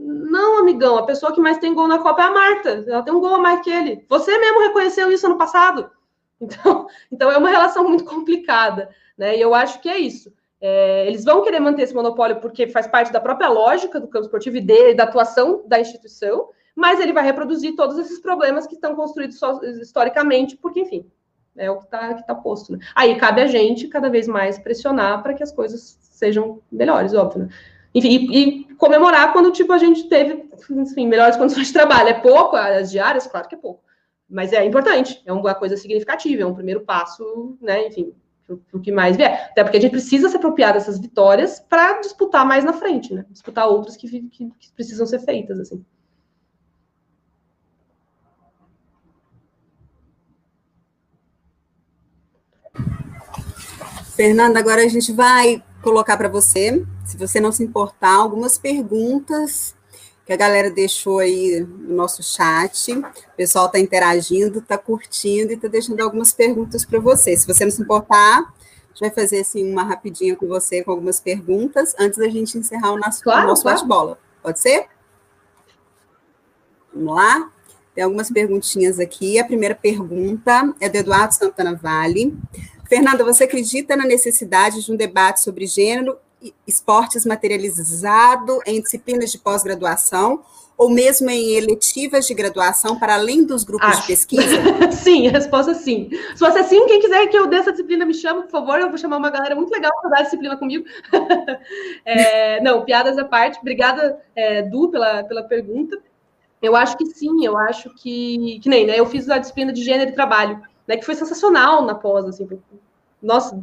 Não, amigão, a pessoa que mais tem gol na Copa é a Marta. Ela tem um gol a mais que ele. Você mesmo reconheceu isso ano passado. Então, então é uma relação muito complicada, né? E eu acho que é isso. É, eles vão querer manter esse monopólio porque faz parte da própria lógica do campo esportivo e da atuação da instituição, mas ele vai reproduzir todos esses problemas que estão construídos historicamente, porque, enfim, é o que está tá posto. Né? Aí cabe a gente cada vez mais pressionar para que as coisas sejam melhores, óbvio. Né? Enfim, e, e, comemorar quando tipo, a gente teve enfim, melhores condições de trabalho. É pouco, as diárias, claro que é pouco. Mas é importante, é uma coisa significativa, é um primeiro passo, né? Enfim, o que mais vier. Até porque a gente precisa se apropriar dessas vitórias para disputar mais na frente, né? Disputar outras que, que, que precisam ser feitas, assim. Fernanda, agora a gente vai colocar para você, se você não se importar, algumas perguntas que a galera deixou aí no nosso chat. O pessoal está interagindo, está curtindo e está deixando algumas perguntas para você. Se você não se importar, a gente vai fazer assim uma rapidinha com você com algumas perguntas antes da gente encerrar o nosso, claro, nosso claro. bate-bola. Pode ser? Vamos lá? Tem algumas perguntinhas aqui. A primeira pergunta é do Eduardo Santana Vale. Fernanda, você acredita na necessidade de um debate sobre gênero esportes materializado em disciplinas de pós-graduação ou mesmo em eletivas de graduação para além dos grupos Acho. de pesquisa? sim, a resposta é sim. Se você é sim, quem quiser que eu dê essa disciplina, me chama, por favor. Eu vou chamar uma galera muito legal para dar a disciplina comigo. é, não, piadas à parte. Obrigada, é, Du, pela, pela pergunta. Eu acho que sim, eu acho que. Que nem, né? Eu fiz a disciplina de gênero e trabalho, né? Que foi sensacional na pós, assim. Nossa,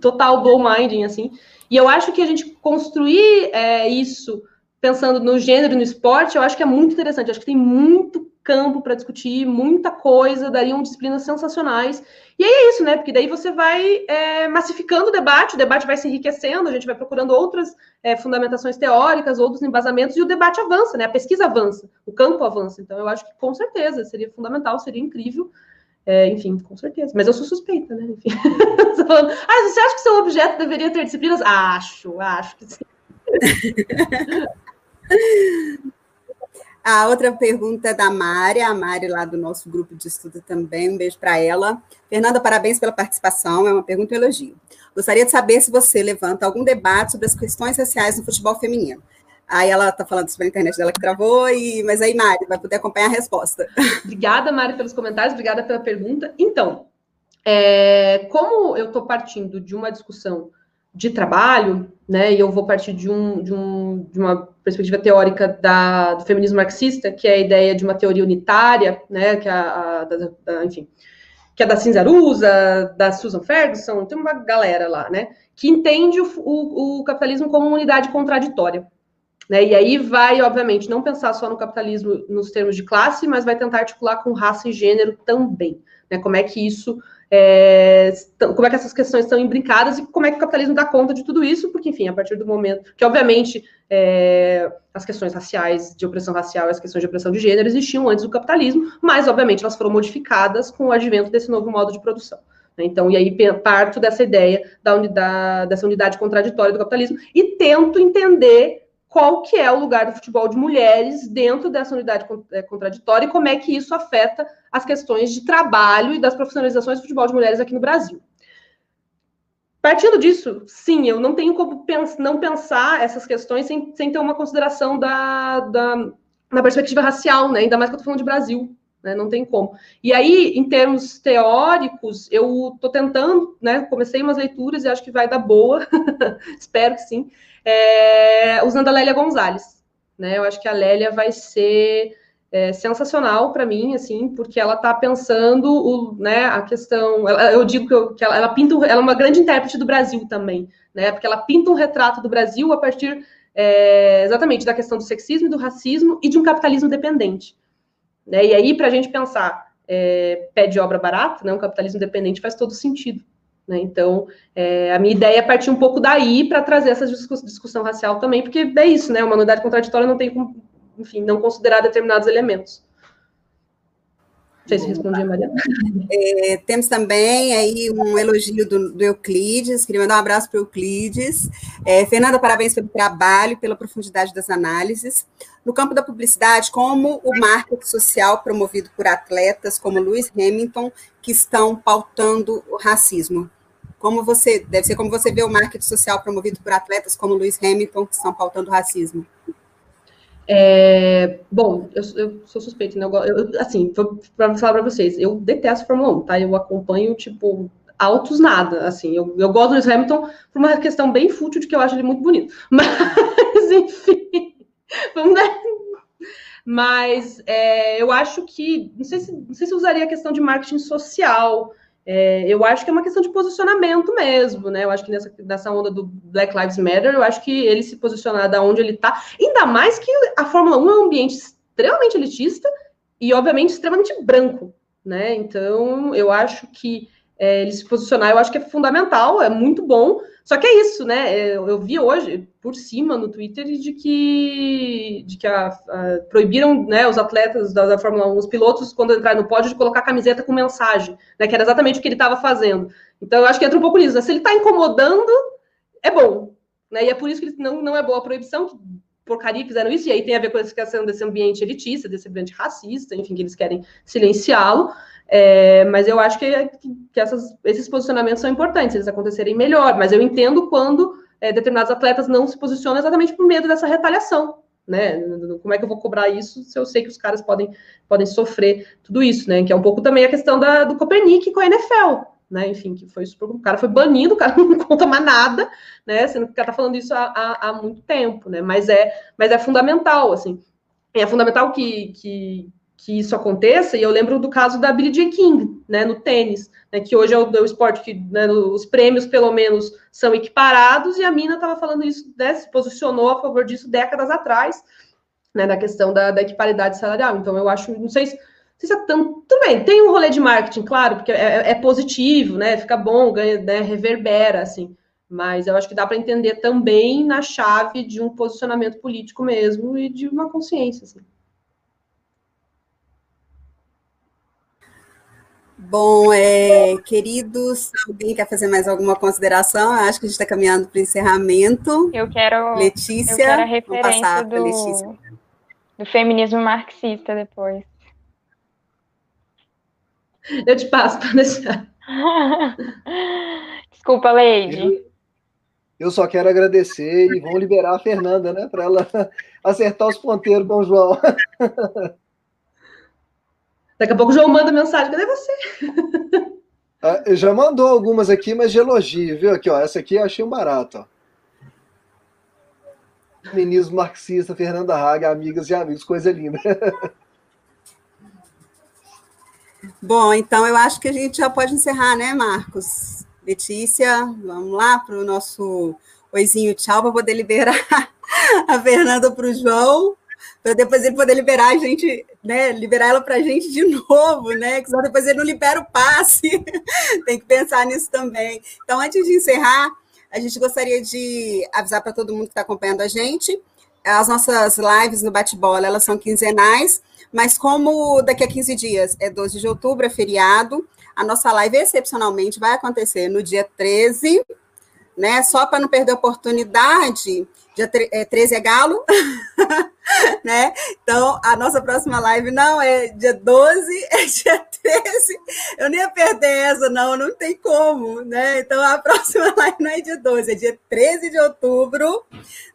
total blow minding, assim. E eu acho que a gente construir é, isso pensando no gênero no esporte, eu acho que é muito interessante. Eu acho que tem muito campo para discutir, muita coisa, dariam disciplinas sensacionais. E aí é isso, né? Porque daí você vai é, massificando o debate, o debate vai se enriquecendo, a gente vai procurando outras é, fundamentações teóricas, outros embasamentos, e o debate avança, né? A pesquisa avança, o campo avança. Então, eu acho que com certeza seria fundamental, seria incrível. É, enfim, com certeza. Mas eu sou suspeita, né? Enfim. ah, você acha que seu objeto deveria ter disciplinas? Acho, acho que sim. A outra pergunta é da Mari, a Mari lá do nosso grupo de estudo também, um beijo para ela. Fernanda, parabéns pela participação, é uma pergunta e um elogio. Gostaria de saber se você levanta algum debate sobre as questões raciais no futebol feminino. Aí ela está falando sobre a internet dela que travou, e... mas aí, Mari, vai poder acompanhar a resposta. Obrigada, Mari, pelos comentários, obrigada pela pergunta. Então, é, como eu estou partindo de uma discussão de trabalho, né, e eu vou partir de, um, de, um, de uma perspectiva teórica da, do feminismo marxista, que é a ideia de uma teoria unitária, né, que é a, a da, da, enfim, que é da Cinzarusa, da Susan Ferguson, tem uma galera lá, né, que entende o, o, o capitalismo como uma unidade contraditória. Né? E aí vai, obviamente, não pensar só no capitalismo nos termos de classe, mas vai tentar articular com raça e gênero também. Né? Como é que isso. É, como é que essas questões estão imbricadas e como é que o capitalismo dá conta de tudo isso, porque, enfim, a partir do momento que, obviamente, é, as questões raciais, de opressão racial e as questões de opressão de gênero existiam antes do capitalismo, mas, obviamente, elas foram modificadas com o advento desse novo modo de produção. Né? Então, e aí parto dessa ideia da unidade, dessa unidade contraditória do capitalismo e tento entender qual que é o lugar do futebol de mulheres dentro dessa unidade é, contraditória e como é que isso afeta as questões de trabalho e das profissionalizações do futebol de mulheres aqui no Brasil. Partindo disso, sim, eu não tenho como pens não pensar essas questões sem, sem ter uma consideração da, da, da perspectiva racial, né? ainda mais que eu estou falando de Brasil, né? não tem como. E aí, em termos teóricos, eu estou tentando, né? comecei umas leituras e acho que vai dar boa, espero que sim, é, usando a Lélia Gonzalez. Né? Eu acho que a Lélia vai ser é, sensacional para mim, assim, porque ela está pensando o, né, a questão. Ela, eu digo que, eu, que ela, ela, pinta, ela é uma grande intérprete do Brasil também, né? Porque ela pinta um retrato do Brasil a partir é, exatamente da questão do sexismo do racismo e de um capitalismo dependente. Né? E aí, para a gente pensar é, pé de obra barata, né, um capitalismo dependente faz todo sentido. Né? Então, é, a minha ideia é partir um pouco daí para trazer essa discussão racial também, porque é isso, né? Uma unidade contraditória não tem como, enfim, não considerar determinados elementos. Não sei se respondi, Maria. É, temos também aí um elogio do, do, Euclides, queria mandar um abraço para o Euclides. É, Fernanda, parabéns pelo trabalho, pela profundidade das análises. No campo da publicidade, como o marketing social promovido por atletas como Lewis Hamilton, que estão pautando o racismo. Como você, deve ser como você vê o marketing social promovido por atletas como Lewis Hamilton, que estão pautando racismo. É, bom, eu, eu, sou suspeito, né? Eu, eu, assim, para falar para vocês, eu detesto Fórmula 1, tá? Eu acompanho, tipo, altos nada, assim. Eu, eu gosto do Lewis Hamilton por uma questão bem fútil de que eu acho ele muito bonito. Mas, enfim, vamos dar... Mas é, eu acho que, não sei, se, não sei se usaria a questão de marketing social, é, eu acho que é uma questão de posicionamento mesmo, né? Eu acho que nessa, nessa onda do Black Lives Matter, eu acho que ele se posicionar da onde ele está, ainda mais que a Fórmula 1 é um ambiente extremamente elitista e, obviamente, extremamente branco, né? Então, eu acho que é, ele se posicionar, eu acho que é fundamental, é muito bom. Só que é isso, né? É, eu, eu vi hoje por cima no Twitter de que, de que a, a, proibiram né, os atletas da, da, Fórmula 1, os pilotos, quando entrarem no pódio, de colocar camiseta com mensagem, né? Que era exatamente o que ele estava fazendo. Então, eu acho que entra um pouco nisso. Né? Se ele está incomodando, é bom. Né? E é por isso que não, não é boa a proibição, que porcaria fizeram isso, e aí tem a ver com a questão desse ambiente elitista, desse ambiente racista, enfim, que eles querem silenciá-lo. É, mas eu acho que, que essas, esses posicionamentos são importantes, eles acontecerem melhor. Mas eu entendo quando é, determinados atletas não se posicionam exatamente por medo dessa retaliação. Né? Como é que eu vou cobrar isso se eu sei que os caras podem, podem sofrer tudo isso, né? Que é um pouco também a questão da, do Copernic com a NFL, né? Enfim, que foi super, o cara foi banido, o cara não conta mais nada, né? Sendo que o cara tá falando isso há, há, há muito tempo, né? Mas é, mas é fundamental, assim. É fundamental que, que, que isso aconteça, e eu lembro do caso da Billie King, né, no tênis, né, que hoje é o, é o esporte que né, os prêmios, pelo menos, são equiparados, e a Mina estava falando isso, né, se posicionou a favor disso décadas atrás, né, na questão da, da equiparidade salarial. Então, eu acho, não sei se, se é tão, bem, tem um rolê de marketing, claro, porque é, é positivo, né, fica bom, ganha, né, reverbera, assim, mas eu acho que dá para entender também na chave de um posicionamento político mesmo e de uma consciência, assim. Bom, é, queridos, alguém quer fazer mais alguma consideração? Eu acho que a gente está caminhando para o encerramento. Eu quero, Letícia, eu quero a referência do, do feminismo marxista depois. Eu te passo para deixar. Desculpa, Leide. Eu só quero agradecer e vamos liberar a Fernanda, né, para ela acertar os ponteiros com o João. Daqui a pouco o João manda mensagem, cadê você? Ah, já mandou algumas aqui, mas de elogio, viu? Aqui, ó, essa aqui eu achei um barato, ó. Feminismo marxista, Fernanda Haga, amigas e amigos, coisa linda. Bom, então eu acho que a gente já pode encerrar, né, Marcos? Letícia, vamos lá para o nosso oizinho tchau para poder liberar a Fernanda para o João para depois ele poder liberar a gente, né? Liberar ela para a gente de novo, né? Que senão depois ele não libera o passe. Tem que pensar nisso também. Então, antes de encerrar, a gente gostaria de avisar para todo mundo que está acompanhando a gente. As nossas lives no bate-bola, elas são quinzenais, mas como daqui a 15 dias é 12 de outubro, é feriado, a nossa live excepcionalmente vai acontecer no dia 13, né? Só para não perder a oportunidade, dia 13 é, é galo, né? Então, a nossa próxima live não é dia 12, é dia 13. Eu nem ia perder essa, não, não tem como, né? Então, a próxima live não é dia 12, é dia 13 de outubro,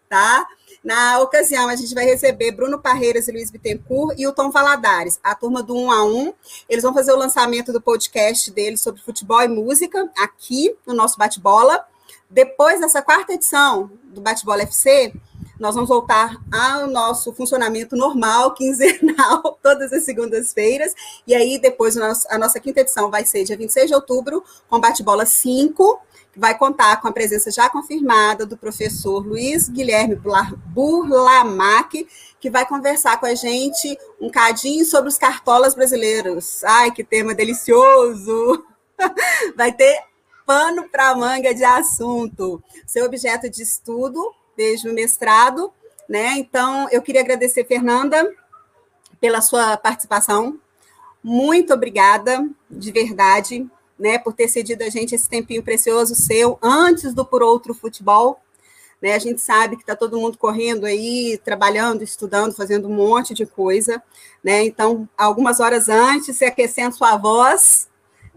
tá? Na ocasião, a gente vai receber Bruno Parreiras e Luiz Bittencourt e o Tom Valadares, a turma do 1 a 1. Eles vão fazer o lançamento do podcast deles sobre futebol e música aqui no nosso bate-bola. Depois dessa quarta edição do Bate-Bola FC, nós vamos voltar ao nosso funcionamento normal, quinzenal, todas as segundas-feiras. E aí, depois, a nossa quinta edição vai ser dia 26 de outubro, com Bate-Bola 5, que vai contar com a presença já confirmada do professor Luiz Guilherme Burlamac, que vai conversar com a gente um cadinho sobre os cartolas brasileiros. Ai, que tema delicioso! Vai ter pano para manga de assunto. Seu objeto de estudo desde o mestrado, né? Então, eu queria agradecer, Fernanda, pela sua participação. Muito obrigada, de verdade, né, por ter cedido a gente esse tempinho precioso seu antes do Por Outro Futebol. Né, a gente sabe que está todo mundo correndo aí, trabalhando, estudando, fazendo um monte de coisa. Né? Então, algumas horas antes, se aquecendo sua voz,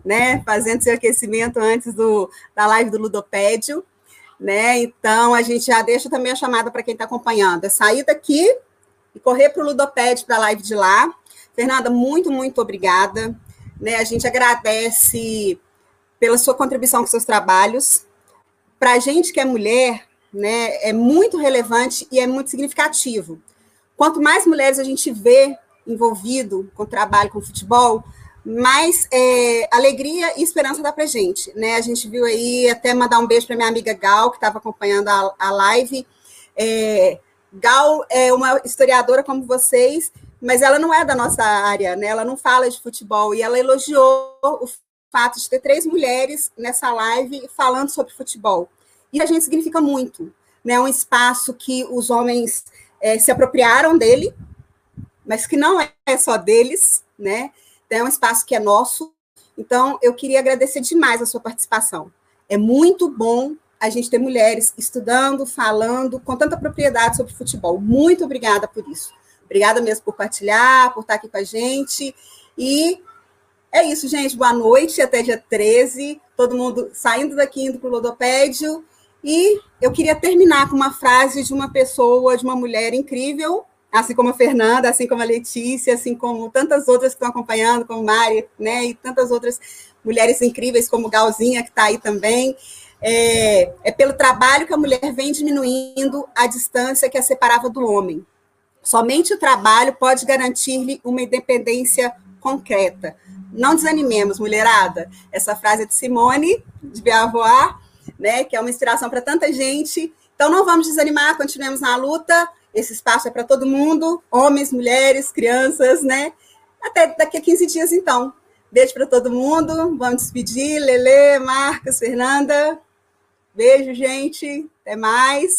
né, fazendo seu aquecimento antes do, da live do Ludopédio. Né? Então, a gente já deixa também a chamada para quem está acompanhando. É sair daqui e correr para o Ludopédio, para a live de lá. Fernanda, muito, muito obrigada. Né? A gente agradece pela sua contribuição com seus trabalhos. Para a gente que é mulher, né, é muito relevante e é muito significativo. Quanto mais mulheres a gente vê envolvido com trabalho com futebol, mais é, alegria e esperança dá para gente. Né? A gente viu aí, até mandar um beijo para minha amiga Gal, que estava acompanhando a, a live. É, Gal é uma historiadora como vocês, mas ela não é da nossa área, né? Ela não fala de futebol e ela elogiou o fato de ter três mulheres nessa live falando sobre futebol. E a gente significa muito, né? Um espaço que os homens é, se apropriaram dele, mas que não é só deles, né? É um espaço que é nosso. Então, eu queria agradecer demais a sua participação. É muito bom a gente ter mulheres estudando, falando com tanta propriedade sobre futebol. Muito obrigada por isso. Obrigada mesmo por partilhar, por estar aqui com a gente. E é isso, gente. Boa noite, até dia 13. Todo mundo saindo daqui, indo para o Lodopédio. E eu queria terminar com uma frase de uma pessoa, de uma mulher incrível, assim como a Fernanda, assim como a Letícia, assim como tantas outras que estão acompanhando, como Mari, né? E tantas outras mulheres incríveis, como Galzinha, que está aí também. É, é pelo trabalho que a mulher vem diminuindo a distância que a separava do homem. Somente o trabalho pode garantir-lhe uma independência concreta. Não desanimemos, mulherada. Essa frase é de Simone de Beauvoir, né, que é uma inspiração para tanta gente. Então não vamos desanimar, continuemos na luta. Esse espaço é para todo mundo, homens, mulheres, crianças, né? Até daqui a 15 dias, então. Beijo para todo mundo. Vamos despedir. Lele, Marcos, Fernanda. Beijo, gente. Até mais.